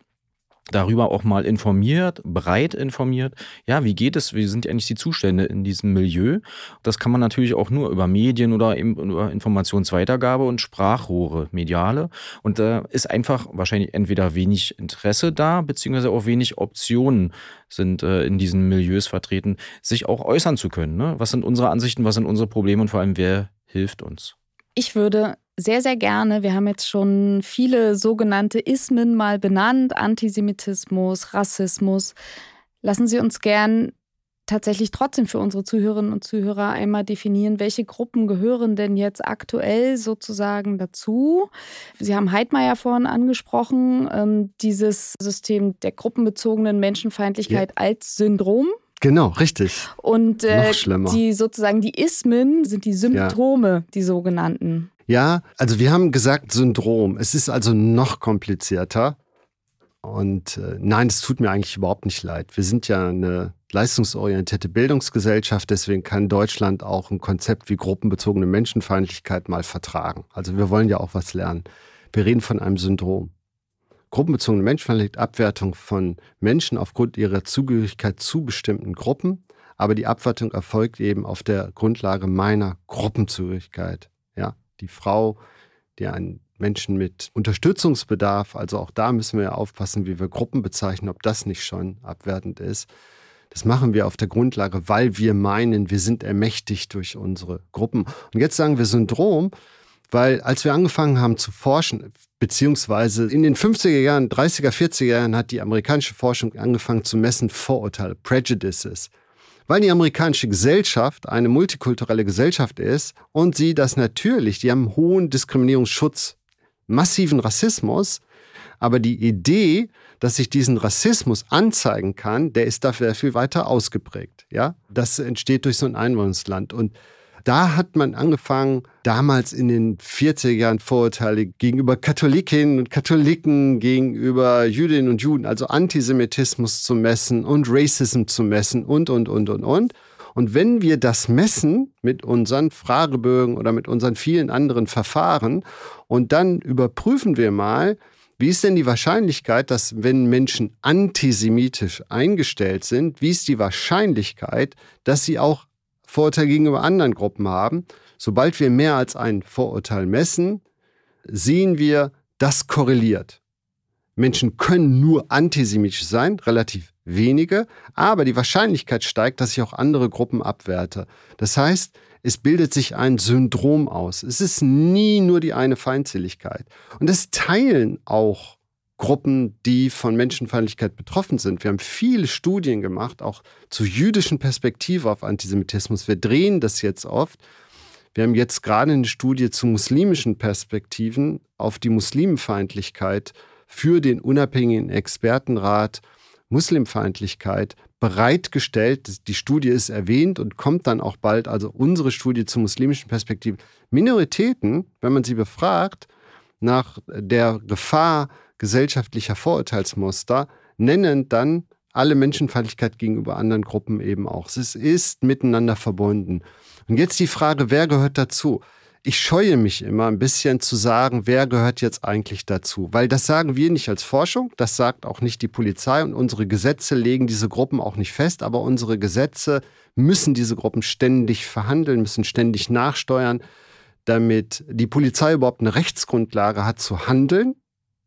darüber auch mal informiert, breit informiert. Ja, wie geht es? Wie sind eigentlich die Zustände in diesem Milieu? Das kann man natürlich auch nur über Medien oder über Informationsweitergabe und Sprachrohre, mediale. Und da ist einfach wahrscheinlich entweder wenig Interesse da, beziehungsweise auch wenig Optionen sind äh, in diesen Milieus vertreten, sich auch äußern zu können. Ne? Was sind unsere Ansichten, was sind unsere Probleme und vor allem, wer hilft uns? Ich würde sehr, sehr gerne. Wir haben jetzt schon viele sogenannte Ismen mal benannt, Antisemitismus, Rassismus. Lassen Sie uns gern tatsächlich trotzdem für unsere Zuhörerinnen und Zuhörer einmal definieren, welche Gruppen gehören denn jetzt aktuell sozusagen dazu. Sie haben Heidmeier vorhin angesprochen, ähm, dieses System der gruppenbezogenen Menschenfeindlichkeit ja. als Syndrom. Genau, richtig. Und äh, die sozusagen die Ismen sind die Symptome, ja. die sogenannten. Ja, also wir haben gesagt Syndrom. Es ist also noch komplizierter. Und äh, nein, es tut mir eigentlich überhaupt nicht leid. Wir sind ja eine leistungsorientierte Bildungsgesellschaft, deswegen kann Deutschland auch ein Konzept wie gruppenbezogene Menschenfeindlichkeit mal vertragen. Also wir wollen ja auch was lernen. Wir reden von einem Syndrom. Gruppenbezogene Menschenfeindlichkeit, Abwertung von Menschen aufgrund ihrer Zugehörigkeit zu bestimmten Gruppen, aber die Abwertung erfolgt eben auf der Grundlage meiner Gruppenzugehörigkeit. Die Frau, die einen Menschen mit Unterstützungsbedarf, also auch da müssen wir ja aufpassen, wie wir Gruppen bezeichnen, ob das nicht schon abwertend ist. Das machen wir auf der Grundlage, weil wir meinen, wir sind ermächtigt durch unsere Gruppen. Und jetzt sagen wir Syndrom, weil als wir angefangen haben zu forschen, beziehungsweise in den 50er Jahren, 30er, 40er Jahren hat die amerikanische Forschung angefangen zu messen Vorurteile, Prejudices weil die amerikanische Gesellschaft eine multikulturelle Gesellschaft ist und sie das natürlich, die haben hohen Diskriminierungsschutz, massiven Rassismus, aber die Idee, dass ich diesen Rassismus anzeigen kann, der ist dafür viel weiter ausgeprägt. Ja, das entsteht durch so ein Einwohnerland und da hat man angefangen, damals in den 40er Jahren Vorurteile gegenüber Katholikinnen und Katholiken, gegenüber Jüdinnen und Juden, also Antisemitismus zu messen und Racism zu messen und, und, und, und, und. Und wenn wir das messen mit unseren Fragebögen oder mit unseren vielen anderen Verfahren und dann überprüfen wir mal, wie ist denn die Wahrscheinlichkeit, dass wenn Menschen antisemitisch eingestellt sind, wie ist die Wahrscheinlichkeit, dass sie auch Vorurteil gegenüber anderen Gruppen haben. Sobald wir mehr als ein Vorurteil messen, sehen wir, das korreliert. Menschen können nur antisemitisch sein, relativ wenige, aber die Wahrscheinlichkeit steigt, dass ich auch andere Gruppen abwerte. Das heißt, es bildet sich ein Syndrom aus. Es ist nie nur die eine Feindseligkeit. Und das teilen auch Gruppen, die von Menschenfeindlichkeit betroffen sind. Wir haben viele Studien gemacht, auch zur jüdischen Perspektive auf Antisemitismus. Wir drehen das jetzt oft. Wir haben jetzt gerade eine Studie zu muslimischen Perspektiven auf die Muslimfeindlichkeit für den unabhängigen Expertenrat Muslimfeindlichkeit bereitgestellt. Die Studie ist erwähnt und kommt dann auch bald, also unsere Studie zu muslimischen Perspektiven. Minoritäten, wenn man sie befragt, nach der Gefahr gesellschaftlicher Vorurteilsmuster nennen dann alle Menschenfeindlichkeit gegenüber anderen Gruppen eben auch. Es ist miteinander verbunden. Und jetzt die Frage, wer gehört dazu? Ich scheue mich immer ein bisschen zu sagen, wer gehört jetzt eigentlich dazu? Weil das sagen wir nicht als Forschung, das sagt auch nicht die Polizei und unsere Gesetze legen diese Gruppen auch nicht fest, aber unsere Gesetze müssen diese Gruppen ständig verhandeln, müssen ständig nachsteuern, damit die Polizei überhaupt eine Rechtsgrundlage hat zu handeln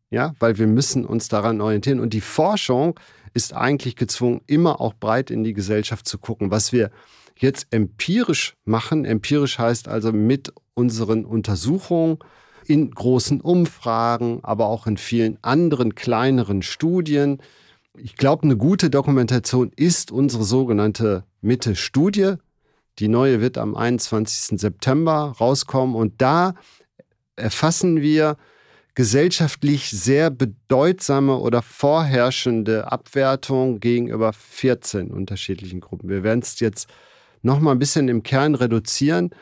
ja, weil wir müssen uns daran orientieren. Und die Forschung ist eigentlich gezwungen, immer auch breit in die Gesellschaft zu gucken. Was wir jetzt empirisch machen, empirisch heißt also mit unseren Untersuchungen, in großen Umfragen, aber auch in vielen anderen kleineren Studien. Ich glaube, eine gute Dokumentation ist unsere sogenannte Mitte-Studie. Die neue wird am 21. September rauskommen und da erfassen wir gesellschaftlich sehr bedeutsame oder vorherrschende Abwertung gegenüber 14 unterschiedlichen Gruppen. Wir werden es jetzt noch mal ein bisschen im Kern reduzieren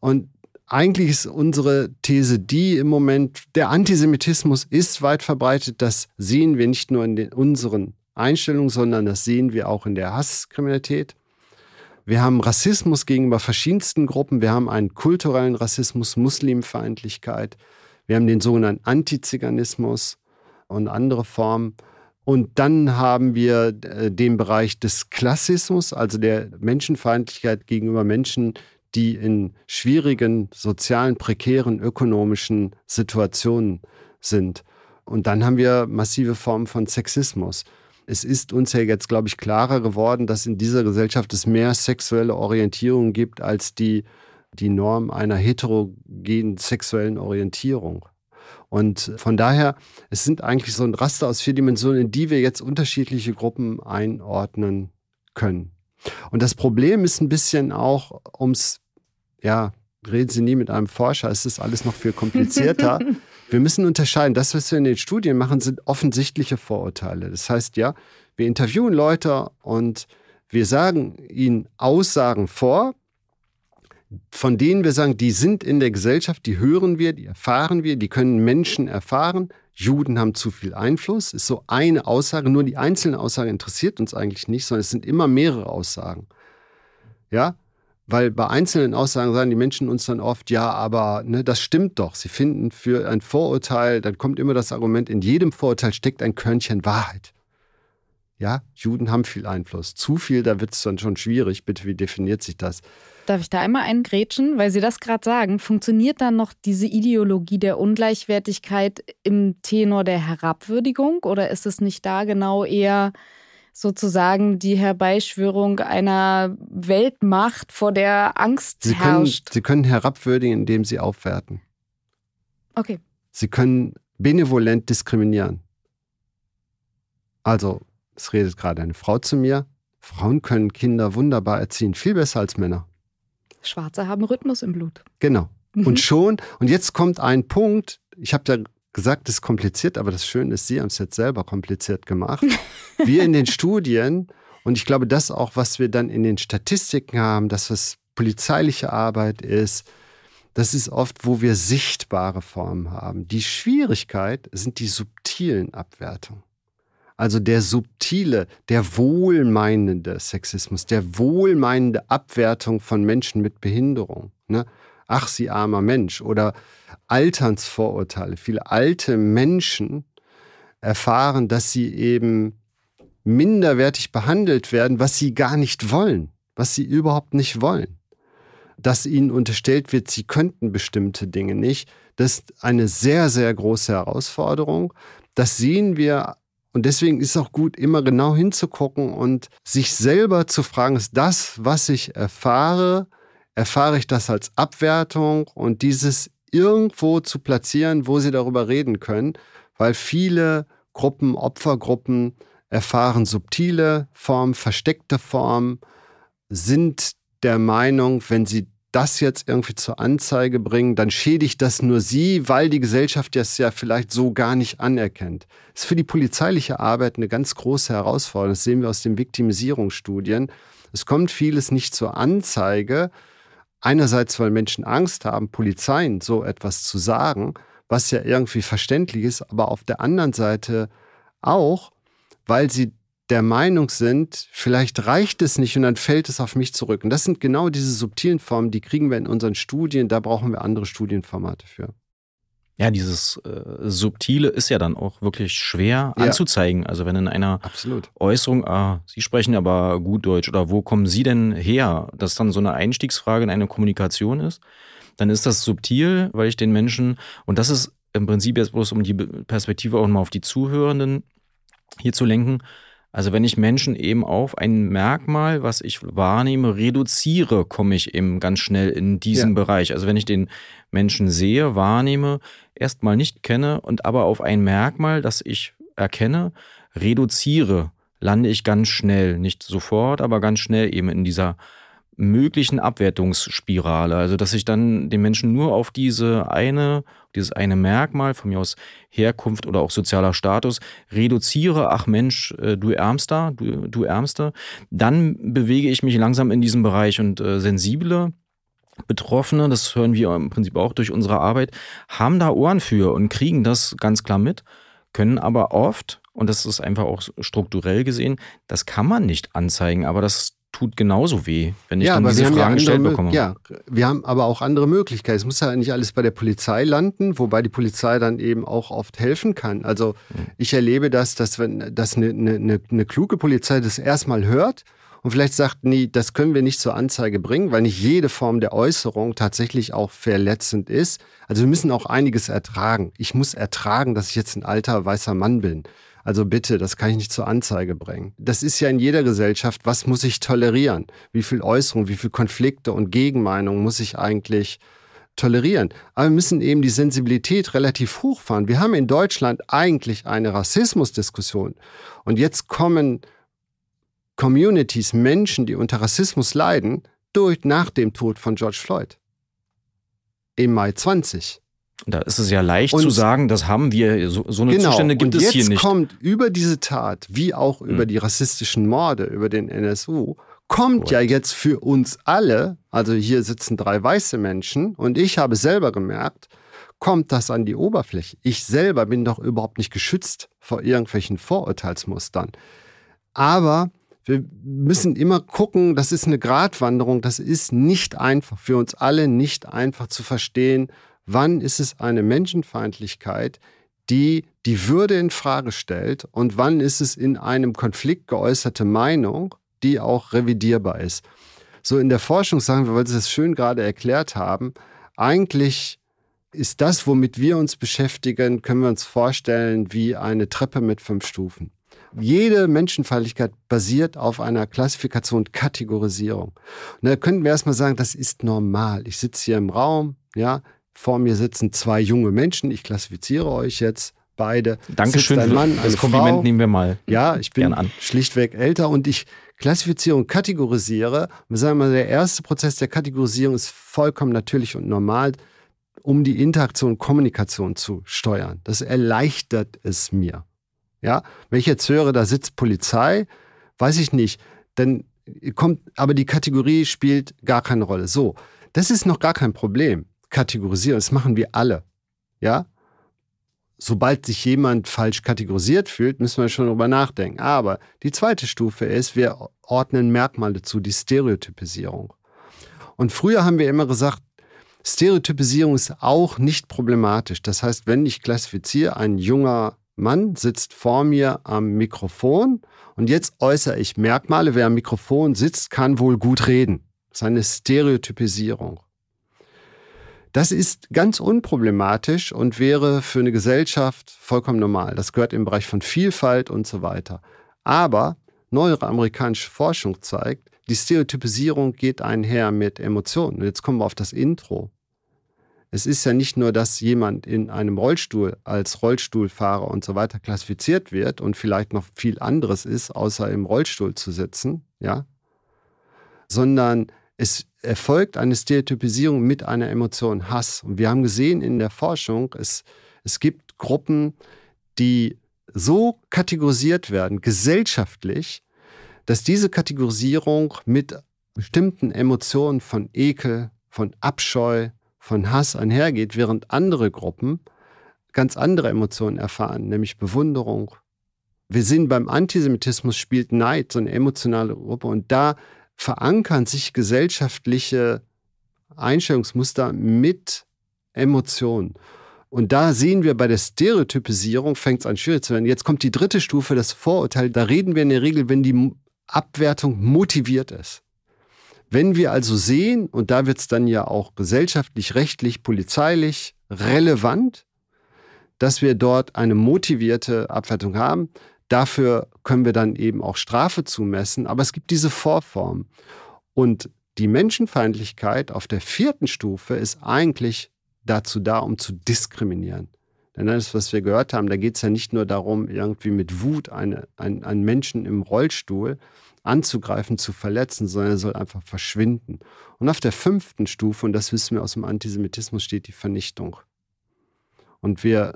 und eigentlich ist unsere These die im Moment, der Antisemitismus ist weit verbreitet. Das sehen wir nicht nur in den, unseren Einstellungen, sondern das sehen wir auch in der Hasskriminalität. Wir haben Rassismus gegenüber verschiedensten Gruppen. Wir haben einen kulturellen Rassismus, Muslimfeindlichkeit. Wir haben den sogenannten Antiziganismus und andere Formen. Und dann haben wir äh, den Bereich des Klassismus, also der Menschenfeindlichkeit gegenüber Menschen, die in schwierigen, sozialen, prekären, ökonomischen Situationen sind. Und dann haben wir massive Formen von Sexismus. Es ist uns ja jetzt, glaube ich, klarer geworden, dass in dieser Gesellschaft es mehr sexuelle Orientierung gibt als die die Norm einer heterogenen sexuellen Orientierung. Und von daher, es sind eigentlich so ein Raster aus vier Dimensionen, in die wir jetzt unterschiedliche Gruppen einordnen können. Und das Problem ist ein bisschen auch, ums, ja, reden Sie nie mit einem Forscher, es ist alles noch viel komplizierter. wir müssen unterscheiden. Das, was wir in den Studien machen, sind offensichtliche Vorurteile. Das heißt ja, wir interviewen Leute und wir sagen ihnen Aussagen vor, von denen wir sagen, die sind in der Gesellschaft, die hören wir, die erfahren wir, die können Menschen erfahren. Juden haben zu viel Einfluss, ist so eine Aussage, nur die einzelne Aussage interessiert uns eigentlich nicht, sondern es sind immer mehrere Aussagen. Ja, weil bei einzelnen Aussagen sagen die Menschen uns dann oft, ja, aber ne, das stimmt doch. Sie finden für ein Vorurteil, dann kommt immer das Argument, in jedem Vorurteil steckt ein Körnchen Wahrheit. Ja, Juden haben viel Einfluss. Zu viel, da wird es dann schon schwierig. Bitte, wie definiert sich das? Darf ich da einmal eingrätschen, weil Sie das gerade sagen? Funktioniert dann noch diese Ideologie der Ungleichwertigkeit im Tenor der Herabwürdigung oder ist es nicht da genau eher sozusagen die Herbeischwörung einer Weltmacht, vor der Angst Sie herrscht? Können, Sie können herabwürdigen, indem Sie aufwerten. Okay. Sie können benevolent diskriminieren. Also, es redet gerade eine Frau zu mir. Frauen können Kinder wunderbar erziehen, viel besser als Männer. Schwarze haben Rhythmus im Blut. Genau. Mhm. Und schon, und jetzt kommt ein Punkt, ich habe ja gesagt, es ist kompliziert, aber das Schöne ist, Sie haben es jetzt selber kompliziert gemacht. Wir in den Studien, und ich glaube, das auch, was wir dann in den Statistiken haben, das, was polizeiliche Arbeit ist, das ist oft, wo wir sichtbare Formen haben. Die Schwierigkeit sind die subtilen Abwertungen. Also der subtile, der wohlmeinende Sexismus, der wohlmeinende Abwertung von Menschen mit Behinderung. Ne? Ach, sie armer Mensch. Oder Alternsvorurteile. Viele alte Menschen erfahren, dass sie eben minderwertig behandelt werden, was sie gar nicht wollen, was sie überhaupt nicht wollen. Dass ihnen unterstellt wird, sie könnten bestimmte Dinge nicht. Das ist eine sehr, sehr große Herausforderung. Das sehen wir und deswegen ist es auch gut, immer genau hinzugucken und sich selber zu fragen, ist das, was ich erfahre, erfahre ich das als Abwertung und dieses irgendwo zu platzieren, wo sie darüber reden können, weil viele Gruppen, Opfergruppen erfahren subtile Formen, versteckte Formen, sind der Meinung, wenn sie das jetzt irgendwie zur Anzeige bringen, dann schädigt das nur sie, weil die Gesellschaft das ja vielleicht so gar nicht anerkennt. Das ist für die polizeiliche Arbeit eine ganz große Herausforderung. Das sehen wir aus den Viktimisierungsstudien. Es kommt vieles nicht zur Anzeige. Einerseits, weil Menschen Angst haben, Polizeien so etwas zu sagen, was ja irgendwie verständlich ist, aber auf der anderen Seite auch, weil sie der Meinung sind, vielleicht reicht es nicht und dann fällt es auf mich zurück. Und das sind genau diese subtilen Formen, die kriegen wir in unseren Studien, da brauchen wir andere Studienformate für. Ja, dieses äh, Subtile ist ja dann auch wirklich schwer ja. anzuzeigen. Also wenn in einer Absolut. Äußerung, ah, Sie sprechen aber gut Deutsch oder wo kommen Sie denn her, das dann so eine Einstiegsfrage in eine Kommunikation ist, dann ist das subtil, weil ich den Menschen, und das ist im Prinzip jetzt bloß um die Perspektive auch mal auf die Zuhörenden hier zu lenken, also wenn ich Menschen eben auf ein Merkmal, was ich wahrnehme, reduziere, komme ich eben ganz schnell in diesen ja. Bereich. Also wenn ich den Menschen sehe, wahrnehme, erstmal nicht kenne und aber auf ein Merkmal, das ich erkenne, reduziere, lande ich ganz schnell, nicht sofort, aber ganz schnell eben in dieser möglichen Abwertungsspirale. Also dass ich dann den Menschen nur auf diese eine, dieses eine Merkmal, von mir aus Herkunft oder auch sozialer Status, reduziere, ach Mensch, äh, du Ärmster, du, du Ärmste, dann bewege ich mich langsam in diesem Bereich und äh, sensible Betroffene, das hören wir im Prinzip auch durch unsere Arbeit, haben da Ohren für und kriegen das ganz klar mit, können aber oft, und das ist einfach auch strukturell gesehen, das kann man nicht anzeigen, aber das tut genauso weh, wenn ich ja, dann diese Fragen ja gestellt bekomme. Ja, wir haben aber auch andere Möglichkeiten. Es muss ja nicht alles bei der Polizei landen, wobei die Polizei dann eben auch oft helfen kann. Also hm. ich erlebe das, dass wenn dass eine, eine, eine kluge Polizei das erstmal hört und vielleicht sagt, nee, das können wir nicht zur Anzeige bringen, weil nicht jede Form der Äußerung tatsächlich auch verletzend ist. Also wir müssen auch einiges ertragen. Ich muss ertragen, dass ich jetzt ein alter weißer Mann bin. Also bitte, das kann ich nicht zur Anzeige bringen. Das ist ja in jeder Gesellschaft, was muss ich tolerieren? Wie viel Äußerung, wie viel Konflikte und Gegenmeinungen muss ich eigentlich tolerieren? Aber wir müssen eben die Sensibilität relativ hochfahren. Wir haben in Deutschland eigentlich eine Rassismusdiskussion. Und jetzt kommen Communities, Menschen, die unter Rassismus leiden, durch nach dem Tod von George Floyd. Im Mai 20. Da ist es ja leicht und zu sagen, das haben wir, so, so eine genau, Zustände gibt es hier nicht. Jetzt kommt über diese Tat, wie auch über hm. die rassistischen Morde, über den NSU, kommt What? ja jetzt für uns alle, also hier sitzen drei weiße Menschen und ich habe selber gemerkt, kommt das an die Oberfläche. Ich selber bin doch überhaupt nicht geschützt vor irgendwelchen Vorurteilsmustern. Aber wir müssen immer gucken, das ist eine Gratwanderung, das ist nicht einfach, für uns alle nicht einfach zu verstehen, wann ist es eine Menschenfeindlichkeit, die die Würde in Frage stellt und wann ist es in einem Konflikt geäußerte Meinung, die auch revidierbar ist. So in der Forschung sagen wir, weil Sie das schön gerade erklärt haben, eigentlich ist das, womit wir uns beschäftigen, können wir uns vorstellen wie eine Treppe mit fünf Stufen. Jede Menschenfeindlichkeit basiert auf einer Klassifikation, Kategorisierung. Und da könnten wir erstmal sagen, das ist normal. Ich sitze hier im Raum, ja, vor mir sitzen zwei junge Menschen. Ich klassifiziere euch jetzt beide. Dankeschön. Ein Mann, das Kompliment Frau. nehmen wir mal. Ja, ich bin schlichtweg älter und ich klassifiziere und kategorisiere. Wir sagen mal, der erste Prozess der Kategorisierung ist vollkommen natürlich und normal, um die Interaktion und Kommunikation zu steuern. Das erleichtert es mir. Ja, wenn ich jetzt höre, da sitzt Polizei, weiß ich nicht, dann kommt, aber die Kategorie spielt gar keine Rolle. So, das ist noch gar kein Problem kategorisieren. Das machen wir alle. Ja? Sobald sich jemand falsch kategorisiert fühlt, müssen wir schon darüber nachdenken. Aber die zweite Stufe ist, wir ordnen Merkmale zu, die Stereotypisierung. Und früher haben wir immer gesagt, Stereotypisierung ist auch nicht problematisch. Das heißt, wenn ich klassifiziere, ein junger Mann sitzt vor mir am Mikrofon und jetzt äußere ich Merkmale. Wer am Mikrofon sitzt, kann wohl gut reden. Das ist eine Stereotypisierung. Das ist ganz unproblematisch und wäre für eine Gesellschaft vollkommen normal. Das gehört im Bereich von Vielfalt und so weiter. Aber neuere amerikanische Forschung zeigt, die Stereotypisierung geht einher mit Emotionen. Und jetzt kommen wir auf das Intro. Es ist ja nicht nur, dass jemand in einem Rollstuhl als Rollstuhlfahrer und so weiter klassifiziert wird und vielleicht noch viel anderes ist, außer im Rollstuhl zu sitzen, ja, sondern es erfolgt eine Stereotypisierung mit einer Emotion Hass. Und wir haben gesehen in der Forschung, es, es gibt Gruppen, die so kategorisiert werden, gesellschaftlich, dass diese Kategorisierung mit bestimmten Emotionen von Ekel, von Abscheu, von Hass einhergeht, während andere Gruppen ganz andere Emotionen erfahren, nämlich Bewunderung. Wir sehen beim Antisemitismus spielt Neid so eine emotionale Gruppe und da verankern sich gesellschaftliche Einstellungsmuster mit Emotionen. Und da sehen wir bei der Stereotypisierung, fängt es an schwierig zu werden. Jetzt kommt die dritte Stufe, das Vorurteil. Da reden wir in der Regel, wenn die Abwertung motiviert ist. Wenn wir also sehen, und da wird es dann ja auch gesellschaftlich, rechtlich, polizeilich relevant, dass wir dort eine motivierte Abwertung haben, Dafür können wir dann eben auch Strafe zumessen, aber es gibt diese Vorform. Und die Menschenfeindlichkeit auf der vierten Stufe ist eigentlich dazu da, um zu diskriminieren. Denn alles, was wir gehört haben, da geht es ja nicht nur darum, irgendwie mit Wut eine, ein, einen Menschen im Rollstuhl anzugreifen, zu verletzen, sondern er soll einfach verschwinden. Und auf der fünften Stufe, und das wissen wir aus dem Antisemitismus, steht die Vernichtung. Und wir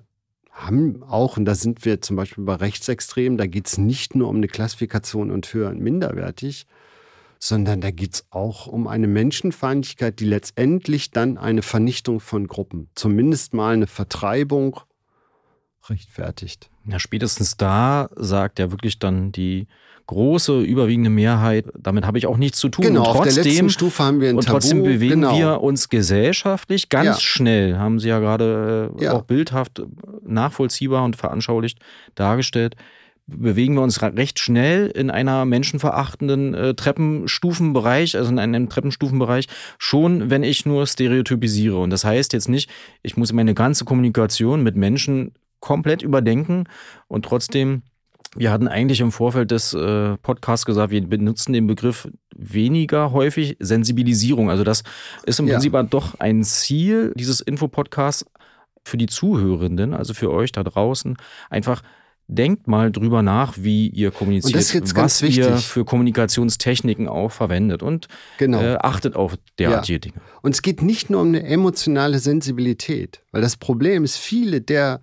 haben auch, und da sind wir zum Beispiel bei Rechtsextremen, da geht es nicht nur um eine Klassifikation und höher und minderwertig, sondern da geht es auch um eine Menschenfeindlichkeit, die letztendlich dann eine Vernichtung von Gruppen, zumindest mal eine Vertreibung rechtfertigt. Ja, spätestens da sagt ja wirklich dann die große, überwiegende Mehrheit, damit habe ich auch nichts zu tun. Genau, und trotzdem, auf der letzten Stufe haben wir ein Und trotzdem Tabu, bewegen genau. wir uns gesellschaftlich ganz Ja. schnell, haben Sie ja gerade äh, Ja. auch bildhaft nachvollziehbar und veranschaulicht dargestellt, bewegen wir uns recht schnell in einer menschenverachtenden äh, Treppenstufenbereich, also in einem Treppenstufenbereich, schon wenn ich nur stereotypisiere. Und das heißt jetzt nicht, ich muss meine ganze Kommunikation mit Menschen komplett überdenken und trotzdem wir hatten eigentlich im Vorfeld des äh, Podcasts gesagt, wir benutzen den Begriff weniger häufig Sensibilisierung. Also das ist im Ja. Prinzip doch ein Ziel dieses Infopodcasts für die Zuhörenden, also für euch da draußen, einfach denkt mal drüber nach, wie ihr kommuniziert, was ihr für Kommunikationstechniken auch verwendet und Genau. äh, achtet auf derartige Dinge. Und es geht nicht nur um eine emotionale Sensibilität, weil das Problem ist, viele der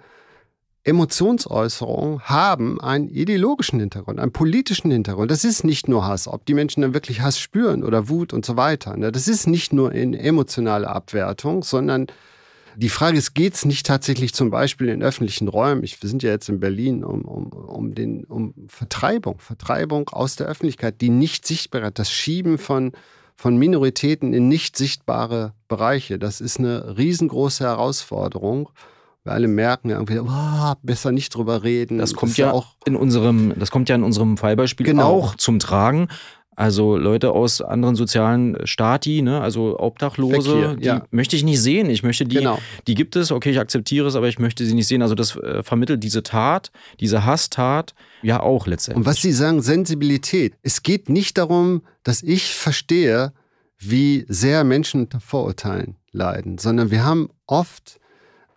Emotionsäußerungen haben einen ideologischen Hintergrund, einen politischen Hintergrund. Das ist nicht nur Hass, ob die Menschen dann wirklich Hass spüren oder Wut und so weiter. ne? Das ist nicht nur eine emotionale Abwertung, sondern die Frage ist, geht es nicht tatsächlich zum Beispiel in öffentlichen Räumen, ich, wir sind ja jetzt in Berlin, um, um, um, den, um Vertreibung, Vertreibung aus der Öffentlichkeit, die nicht sichtbar ist, das Schieben von, von Minoritäten in nicht sichtbare Bereiche. Das ist eine riesengroße Herausforderung. Wir alle merken irgendwie, oh, besser nicht drüber reden. Das kommt ist ja auch in unserem, das kommt ja in unserem Fallbeispiel Genau. auch zum Tragen. Also Leute aus anderen sozialen Stati, ne, also Obdachlose, hier, die ja. möchte ich nicht sehen. Ich möchte die, Genau. die gibt es, okay, ich akzeptiere es, aber ich möchte sie nicht sehen. Also das äh, vermittelt diese Tat, diese Hasstat, ja auch letztendlich. Und was Sie sagen, Sensibilität. Es geht nicht darum, dass ich verstehe, wie sehr Menschen unter Vorurteilen leiden, sondern wir haben oft,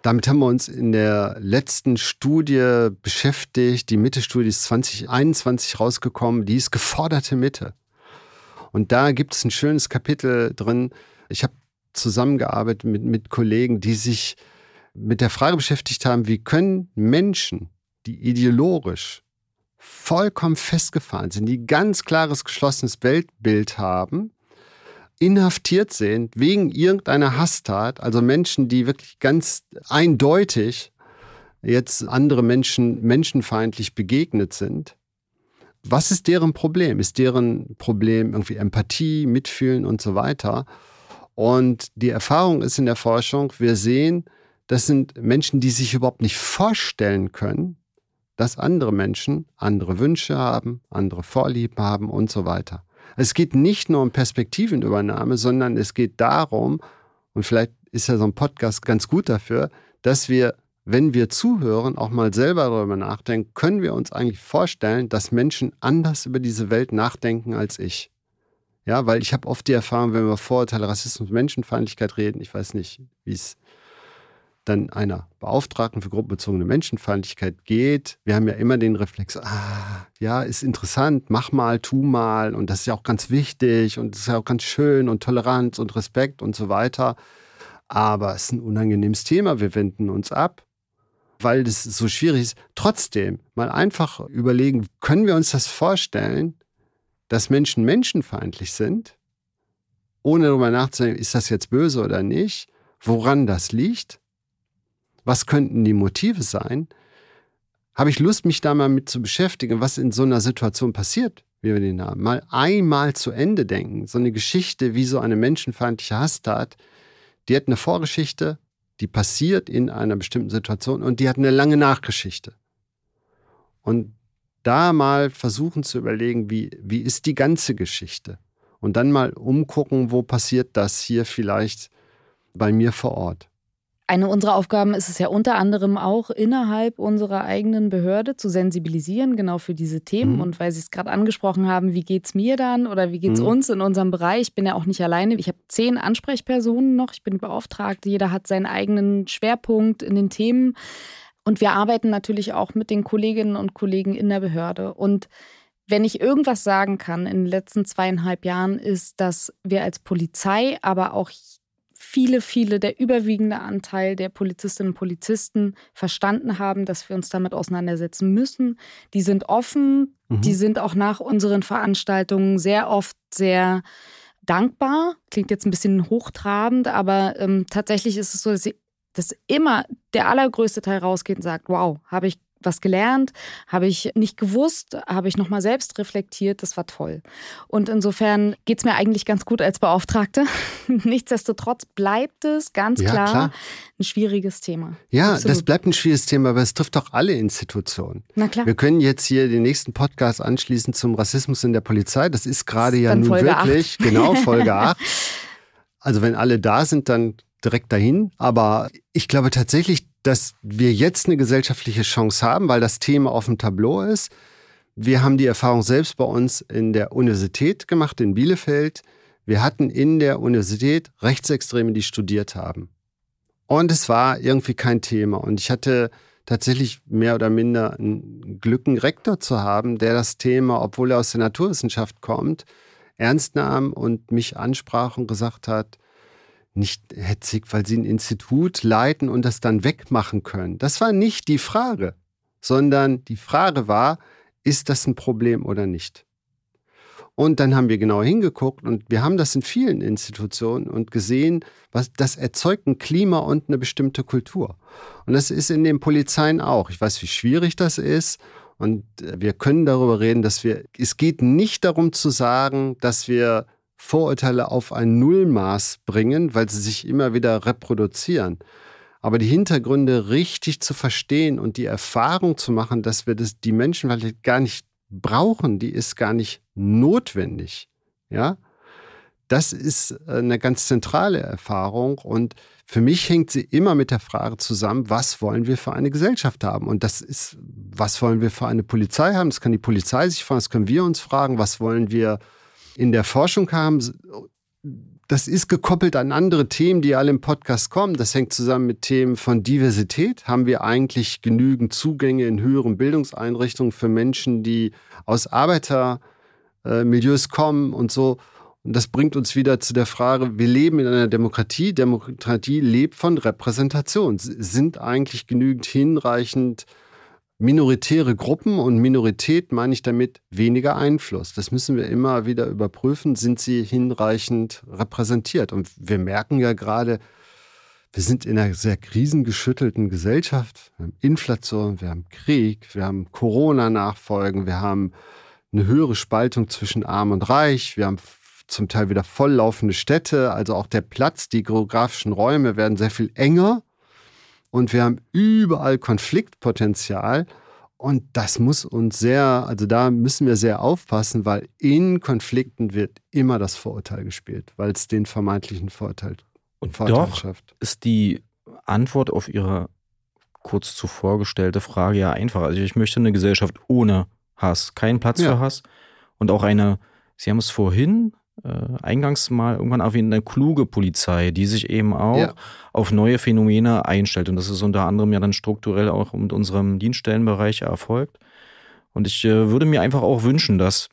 damit haben wir uns in der letzten Studie beschäftigt, die Mitte-Studie ist 2021 rausgekommen, die ist geforderte Mitte. Und da gibt es ein schönes Kapitel drin. Ich habe zusammengearbeitet mit, mit Kollegen, die sich mit der Frage beschäftigt haben, wie können Menschen, die ideologisch vollkommen festgefahren sind, die ganz klares, geschlossenes Weltbild haben, inhaftiert sind wegen irgendeiner Hasstat, also Menschen, die wirklich ganz eindeutig jetzt andere Menschen menschenfeindlich begegnet sind. Was ist deren Problem? Ist deren Problem irgendwie Empathie, Mitfühlen und so weiter? Und die Erfahrung ist in der Forschung, wir sehen, das sind Menschen, die sich überhaupt nicht vorstellen können, dass andere Menschen andere Wünsche haben, andere Vorlieben haben und so weiter. Es geht nicht nur um Perspektivenübernahme, sondern es geht darum, und vielleicht ist ja so ein Podcast ganz gut dafür, dass wir, wenn wir zuhören, auch mal selber darüber nachdenken, können wir uns eigentlich vorstellen, dass Menschen anders über diese Welt nachdenken als ich. Ja, weil ich habe oft die Erfahrung, wenn wir über Vorurteile, Rassismus, Menschenfeindlichkeit reden, ich weiß nicht, wie es dann einer Beauftragten für gruppenbezogene Menschenfeindlichkeit geht, wir haben ja immer den Reflex, ah, ja, ist interessant, mach mal, tu mal und das ist ja auch ganz wichtig und das ist ja auch ganz schön und Toleranz und Respekt und so weiter. Aber es ist ein unangenehmes Thema, wir wenden uns ab, weil das so schwierig ist. Trotzdem mal einfach überlegen, können wir uns das vorstellen, dass Menschen menschenfeindlich sind, ohne darüber nachzudenken, ist das jetzt böse oder nicht, woran das liegt? Was könnten die Motive sein? Habe ich Lust, mich da mal mit zu beschäftigen, was in so einer Situation passiert, wie wir den haben? Mal einmal zu Ende denken. So eine Geschichte wie so eine menschenfeindliche Hasstat, die hat eine Vorgeschichte, die passiert in einer bestimmten Situation und die hat eine lange Nachgeschichte. Und da mal versuchen zu überlegen, wie, wie ist die ganze Geschichte? Und dann mal umgucken, wo passiert das hier vielleicht bei mir vor Ort. Eine unserer Aufgaben ist es ja unter anderem auch, innerhalb unserer eigenen Behörde zu sensibilisieren, genau für diese Themen. Mhm. Und weil Sie es gerade angesprochen haben, wie geht es mir dann oder wie geht es Mhm. uns in unserem Bereich? Ich bin ja auch nicht alleine. Ich habe zehn Ansprechpersonen noch. Ich bin beauftragt. Jeder hat seinen eigenen Schwerpunkt in den Themen. Und wir arbeiten natürlich auch mit den Kolleginnen und Kollegen in der Behörde. Und wenn ich irgendwas sagen kann in den letzten zweieinhalb Jahren, ist, dass wir als Polizei, aber auch viele, viele, der überwiegende Anteil der Polizistinnen und Polizisten verstanden haben, dass wir uns damit auseinandersetzen müssen. Die sind offen, mhm. die sind auch nach unseren Veranstaltungen sehr oft sehr dankbar. Klingt jetzt ein bisschen hochtrabend, aber ähm, tatsächlich ist es so, dass, sie, dass immer der allergrößte Teil rausgeht und sagt, wow, habe ich was gelernt, habe ich nicht gewusst, habe ich nochmal selbst reflektiert, das war toll. Und insofern geht es mir eigentlich ganz gut als Beauftragte. Nichtsdestotrotz bleibt es ganz ja, klar, klar, ein schwieriges Thema. Ja, Absolut. das bleibt ein schwieriges Thema, aber es trifft auch alle Institutionen. Na klar. Wir können jetzt hier den nächsten Podcast anschließen zum Rassismus in der Polizei. Das ist gerade ja nun Folge wirklich, 8. genau, Folge 8. Also wenn alle da sind, dann direkt dahin. Aber ich glaube tatsächlich, dass wir jetzt eine gesellschaftliche Chance haben, weil das Thema auf dem Tableau ist. Wir haben die Erfahrung selbst bei uns in der Universität gemacht, in Bielefeld. Wir hatten in der Universität Rechtsextreme, die studiert haben. Und es war irgendwie kein Thema. Und ich hatte tatsächlich mehr oder minder ein Glück, einen Rektor zu haben, der das Thema, obwohl er aus der Naturwissenschaft kommt, ernst nahm und mich ansprach und gesagt hat, nicht hetzig, weil sie ein Institut leiten und das dann wegmachen können. Das war nicht die Frage, sondern die Frage war, ist das ein Problem oder nicht? Und dann haben wir genau hingeguckt und wir haben das in vielen Institutionen und gesehen, was das erzeugt ein Klima und eine bestimmte Kultur. Und das ist in den Polizeien auch. Ich weiß, wie schwierig das ist. Und wir können darüber reden, dass wir, es geht nicht darum zu sagen, dass wir Vorurteile auf ein Nullmaß bringen, weil sie sich immer wieder reproduzieren. Aber die Hintergründe richtig zu verstehen und die Erfahrung zu machen, dass wir das, die Menschen vielleicht gar nicht brauchen, die ist gar nicht notwendig. Ja, das ist eine ganz zentrale Erfahrung und für mich hängt sie immer mit der Frage zusammen, was wollen wir für eine Gesellschaft haben? Und das ist, was wollen wir für eine Polizei haben? Das kann die Polizei sich fragen, das können wir uns fragen, was wollen wir in der Forschung haben, das ist gekoppelt an andere Themen, die alle im Podcast kommen. Das hängt zusammen mit Themen von Diversität. Haben wir eigentlich genügend Zugänge in höheren Bildungseinrichtungen für Menschen, die aus Arbeitermilieus kommen und so? Und das bringt uns wieder zu der Frage, wir leben in einer Demokratie. Demokratie lebt von Repräsentation. Sind eigentlich genügend hinreichend minoritäre Gruppen und Minorität meine ich damit weniger Einfluss. Das müssen wir immer wieder überprüfen. Sind sie hinreichend repräsentiert? Und wir merken ja gerade, wir sind in einer sehr krisengeschüttelten Gesellschaft. Wir haben Inflation, wir haben Krieg, wir haben Corona-Nachfolgen, wir haben eine höhere Spaltung zwischen Arm und Reich, wir haben zum Teil wieder volllaufende Städte, also auch der Platz, die geografischen Räume werden sehr viel enger und wir haben überall Konfliktpotenzial. Und das muss uns sehr, also da müssen wir sehr aufpassen, weil in Konflikten wird immer das Vorurteil gespielt, weil es den vermeintlichen Vorteil, und Vorteil doch schafft. Ist die Antwort auf Ihre kurz zuvor gestellte Frage ja einfach. Also ich möchte eine Gesellschaft ohne Hass, keinen Platz ja. für Hass und auch eine, Sie haben es vorhin eingangs mal irgendwann erwähnt, eine kluge Polizei, die sich eben auch ja. auf neue Phänomene einstellt. Und das ist unter anderem ja dann strukturell auch mit unserem Dienststellenbereich erfolgt. Und ich äh, würde mir einfach auch wünschen, dass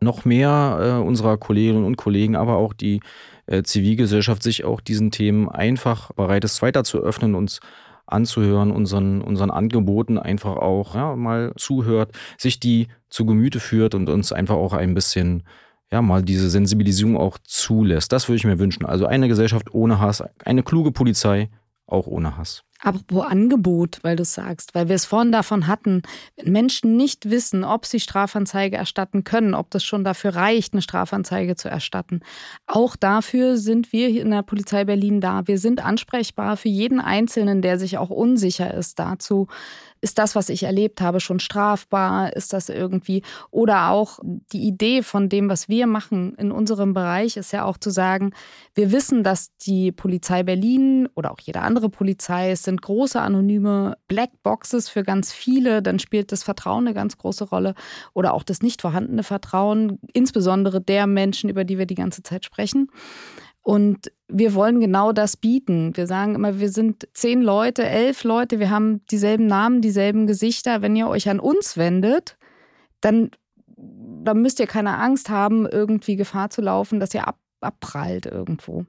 noch mehr äh, unserer Kolleginnen und Kollegen, aber auch die äh, Zivilgesellschaft sich auch diesen Themen einfach bereit ist, weiter zu öffnen, uns anzuhören, unseren, unseren Angeboten einfach auch ja, mal zuhört, sich die zu Gemüte führt und uns einfach auch ein bisschen ja, mal diese Sensibilisierung auch zulässt. Das würde ich mir wünschen. Also eine Gesellschaft ohne Hass, eine kluge Polizei auch ohne Hass. Apropos Angebot, weil du sagst, weil wir es vorhin davon hatten, wenn Menschen nicht wissen, ob sie Strafanzeige erstatten können, ob das schon dafür reicht, eine Strafanzeige zu erstatten. Auch dafür sind wir in der Polizei Berlin da. Wir sind ansprechbar für jeden Einzelnen, der sich auch unsicher ist dazu, ist das, was ich erlebt habe, schon strafbar? Ist das irgendwie? Oder auch die Idee von dem, was wir machen in unserem Bereich, ist ja auch zu sagen, wir wissen, dass die Polizei Berlin oder auch jede andere Polizei, es sind große anonyme Blackboxes für ganz viele, dann spielt das Vertrauen eine ganz große Rolle oder auch das nicht vorhandene Vertrauen, insbesondere der Menschen, über die wir die ganze Zeit sprechen. Und wir wollen genau das bieten. Wir sagen immer, wir sind zehn Leute, elf Leute, wir haben dieselben Namen, dieselben Gesichter. Wenn ihr euch an uns wendet, dann, dann müsst ihr keine Angst haben, irgendwie Gefahr zu laufen, dass ihr ab, abprallt irgendwo.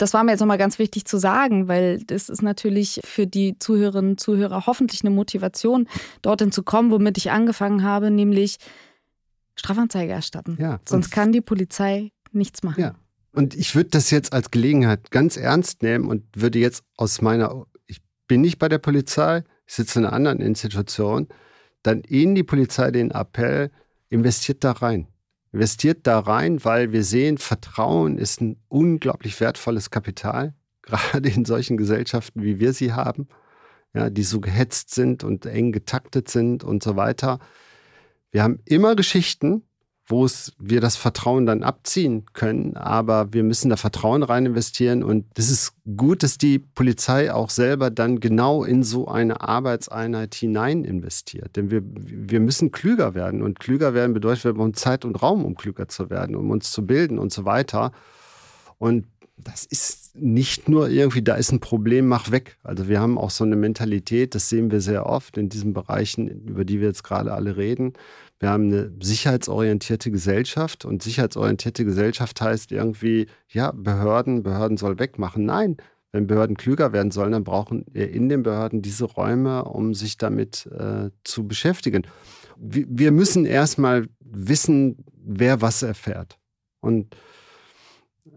Das war mir jetzt nochmal ganz wichtig zu sagen, weil das ist natürlich für die Zuhörerinnen und Zuhörer hoffentlich eine Motivation, dorthin zu kommen, womit ich angefangen habe, nämlich Strafanzeige erstatten. Ja, Sonst kann die Polizei nichts machen. Ja. Und ich würde das jetzt als Gelegenheit ganz ernst nehmen und würde jetzt aus meiner, ich bin nicht bei der Polizei, ich sitze in einer anderen Institution, dann Ihnen die Polizei den Appell, investiert da rein. Investiert da rein, weil wir sehen, Vertrauen ist ein unglaublich wertvolles Kapital, gerade in solchen Gesellschaften, wie wir sie haben, ja, die so gehetzt sind und eng getaktet sind und so weiter. Wir haben immer Geschichten, wo es wir das Vertrauen dann abziehen können. Aber wir müssen da Vertrauen rein investieren. Und es ist gut, dass die Polizei auch selber dann genau in so eine Arbeitseinheit hinein investiert. Denn wir, wir müssen klüger werden. Und klüger werden bedeutet, wir brauchen Zeit und Raum, um klüger zu werden, um uns zu bilden und so weiter. Und das ist nicht nur irgendwie, da ist ein Problem, mach weg. Also wir haben auch so eine Mentalität, das sehen wir sehr oft in diesen Bereichen, über die wir jetzt gerade alle reden. Wir haben eine sicherheitsorientierte Gesellschaft und sicherheitsorientierte Gesellschaft heißt irgendwie, ja, Behörden, Behörden soll wegmachen. Nein, wenn Behörden klüger werden sollen, dann brauchen wir in den Behörden diese Räume, um sich damit äh, zu beschäftigen. Wir müssen erstmal wissen, wer was erfährt. Und äh,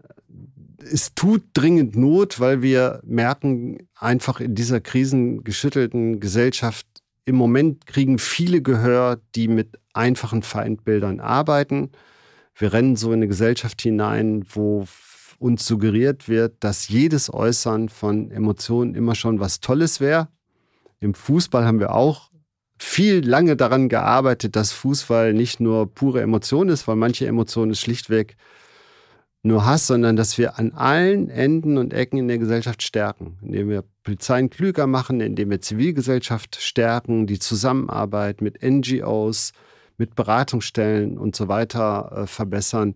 es tut dringend Not, weil wir merken, einfach in dieser krisengeschüttelten Gesellschaft im Moment kriegen viele Gehör, die mit einfachen Feindbildern arbeiten. Wir rennen so in eine Gesellschaft hinein, wo uns suggeriert wird, dass jedes Äußern von Emotionen immer schon was Tolles wäre. Im Fußball haben wir auch viel lange daran gearbeitet, dass Fußball nicht nur pure Emotion ist, weil manche Emotionen ist schlichtweg nur Hass, sondern dass wir an allen Enden und Ecken in der Gesellschaft stärken, indem wir Polizeien klüger machen, indem wir Zivilgesellschaft stärken, die Zusammenarbeit mit NGOs, mit Beratungsstellen und so weiter äh, verbessern.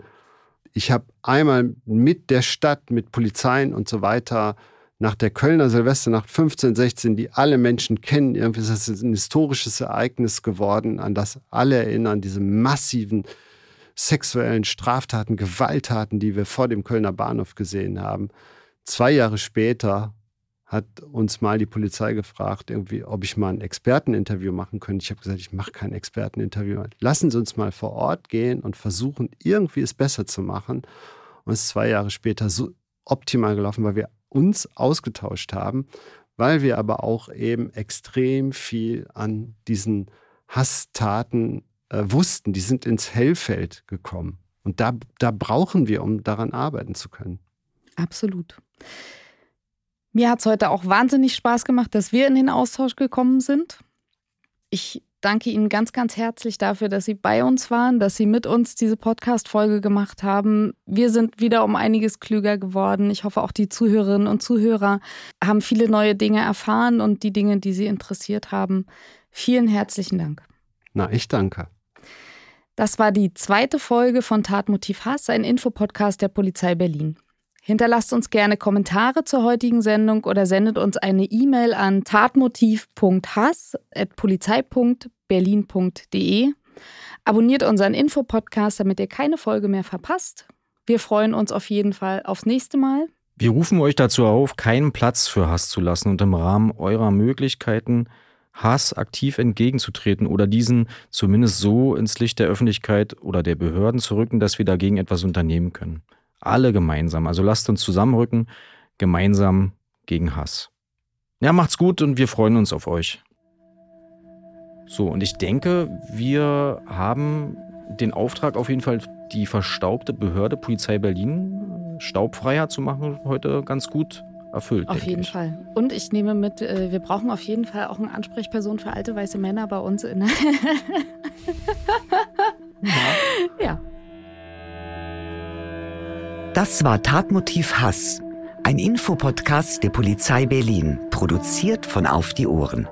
Ich habe einmal mit der Stadt, mit Polizeien und so weiter nach der Kölner Silvesternacht 15, 16, die alle Menschen kennen, irgendwie ist das ein historisches Ereignis geworden, an das alle erinnern, diese massiven sexuellen Straftaten, Gewalttaten, die wir vor dem Kölner Bahnhof gesehen haben. Zwei Jahre später hat uns mal die Polizei gefragt, irgendwie, ob ich mal ein Experteninterview machen könnte. Ich habe gesagt, ich mache kein Experteninterview. Lassen Sie uns mal vor Ort gehen und versuchen, irgendwie es besser zu machen. Und es ist zwei Jahre später so optimal gelaufen, weil wir uns ausgetauscht haben, weil wir aber auch eben extrem viel an diesen Hasstaten äh, wussten, die sind ins Hellfeld gekommen. Und da, da brauchen wir, um daran arbeiten zu können. Absolut. Mir hat es heute auch wahnsinnig Spaß gemacht, dass wir in den Austausch gekommen sind. Ich danke Ihnen ganz, ganz herzlich dafür, dass Sie bei uns waren, dass Sie mit uns diese Podcast-Folge gemacht haben. Wir sind wieder um einiges klüger geworden. Ich hoffe, auch die Zuhörerinnen und Zuhörer haben viele neue Dinge erfahren und die Dinge, die Sie interessiert haben. Vielen herzlichen Dank. Na, ich danke. Das war die zweite Folge von Tatmotiv Hass, ein Infopodcast der Polizei Berlin. Hinterlasst uns gerne Kommentare zur heutigen Sendung oder sendet uns eine E-Mail an tatmotiv.hass.polizei.berlin.de. Abonniert unseren Infopodcast, damit ihr keine Folge mehr verpasst. Wir freuen uns auf jeden Fall aufs nächste Mal. Wir rufen euch dazu auf, keinen Platz für Hass zu lassen und im Rahmen eurer Möglichkeiten Hass aktiv entgegenzutreten oder diesen zumindest so ins Licht der Öffentlichkeit oder der Behörden zu rücken, dass wir dagegen etwas unternehmen können. Alle gemeinsam. Also lasst uns zusammenrücken, gemeinsam gegen Hass. Ja, macht's gut und wir freuen uns auf euch. So, und ich denke, wir haben den Auftrag auf jeden Fall, die verstaubte Behörde Polizei Berlin staubfreier zu machen, heute ganz gut erfüllt. Auf jeden ich. Fall. Und ich nehme mit, äh, wir brauchen auf jeden Fall auch eine Ansprechperson für alte weiße Männer bei uns in. ja. ja. Das war Tatmotiv Hass, ein Infopodcast der Polizei Berlin, produziert von Auf die Ohren.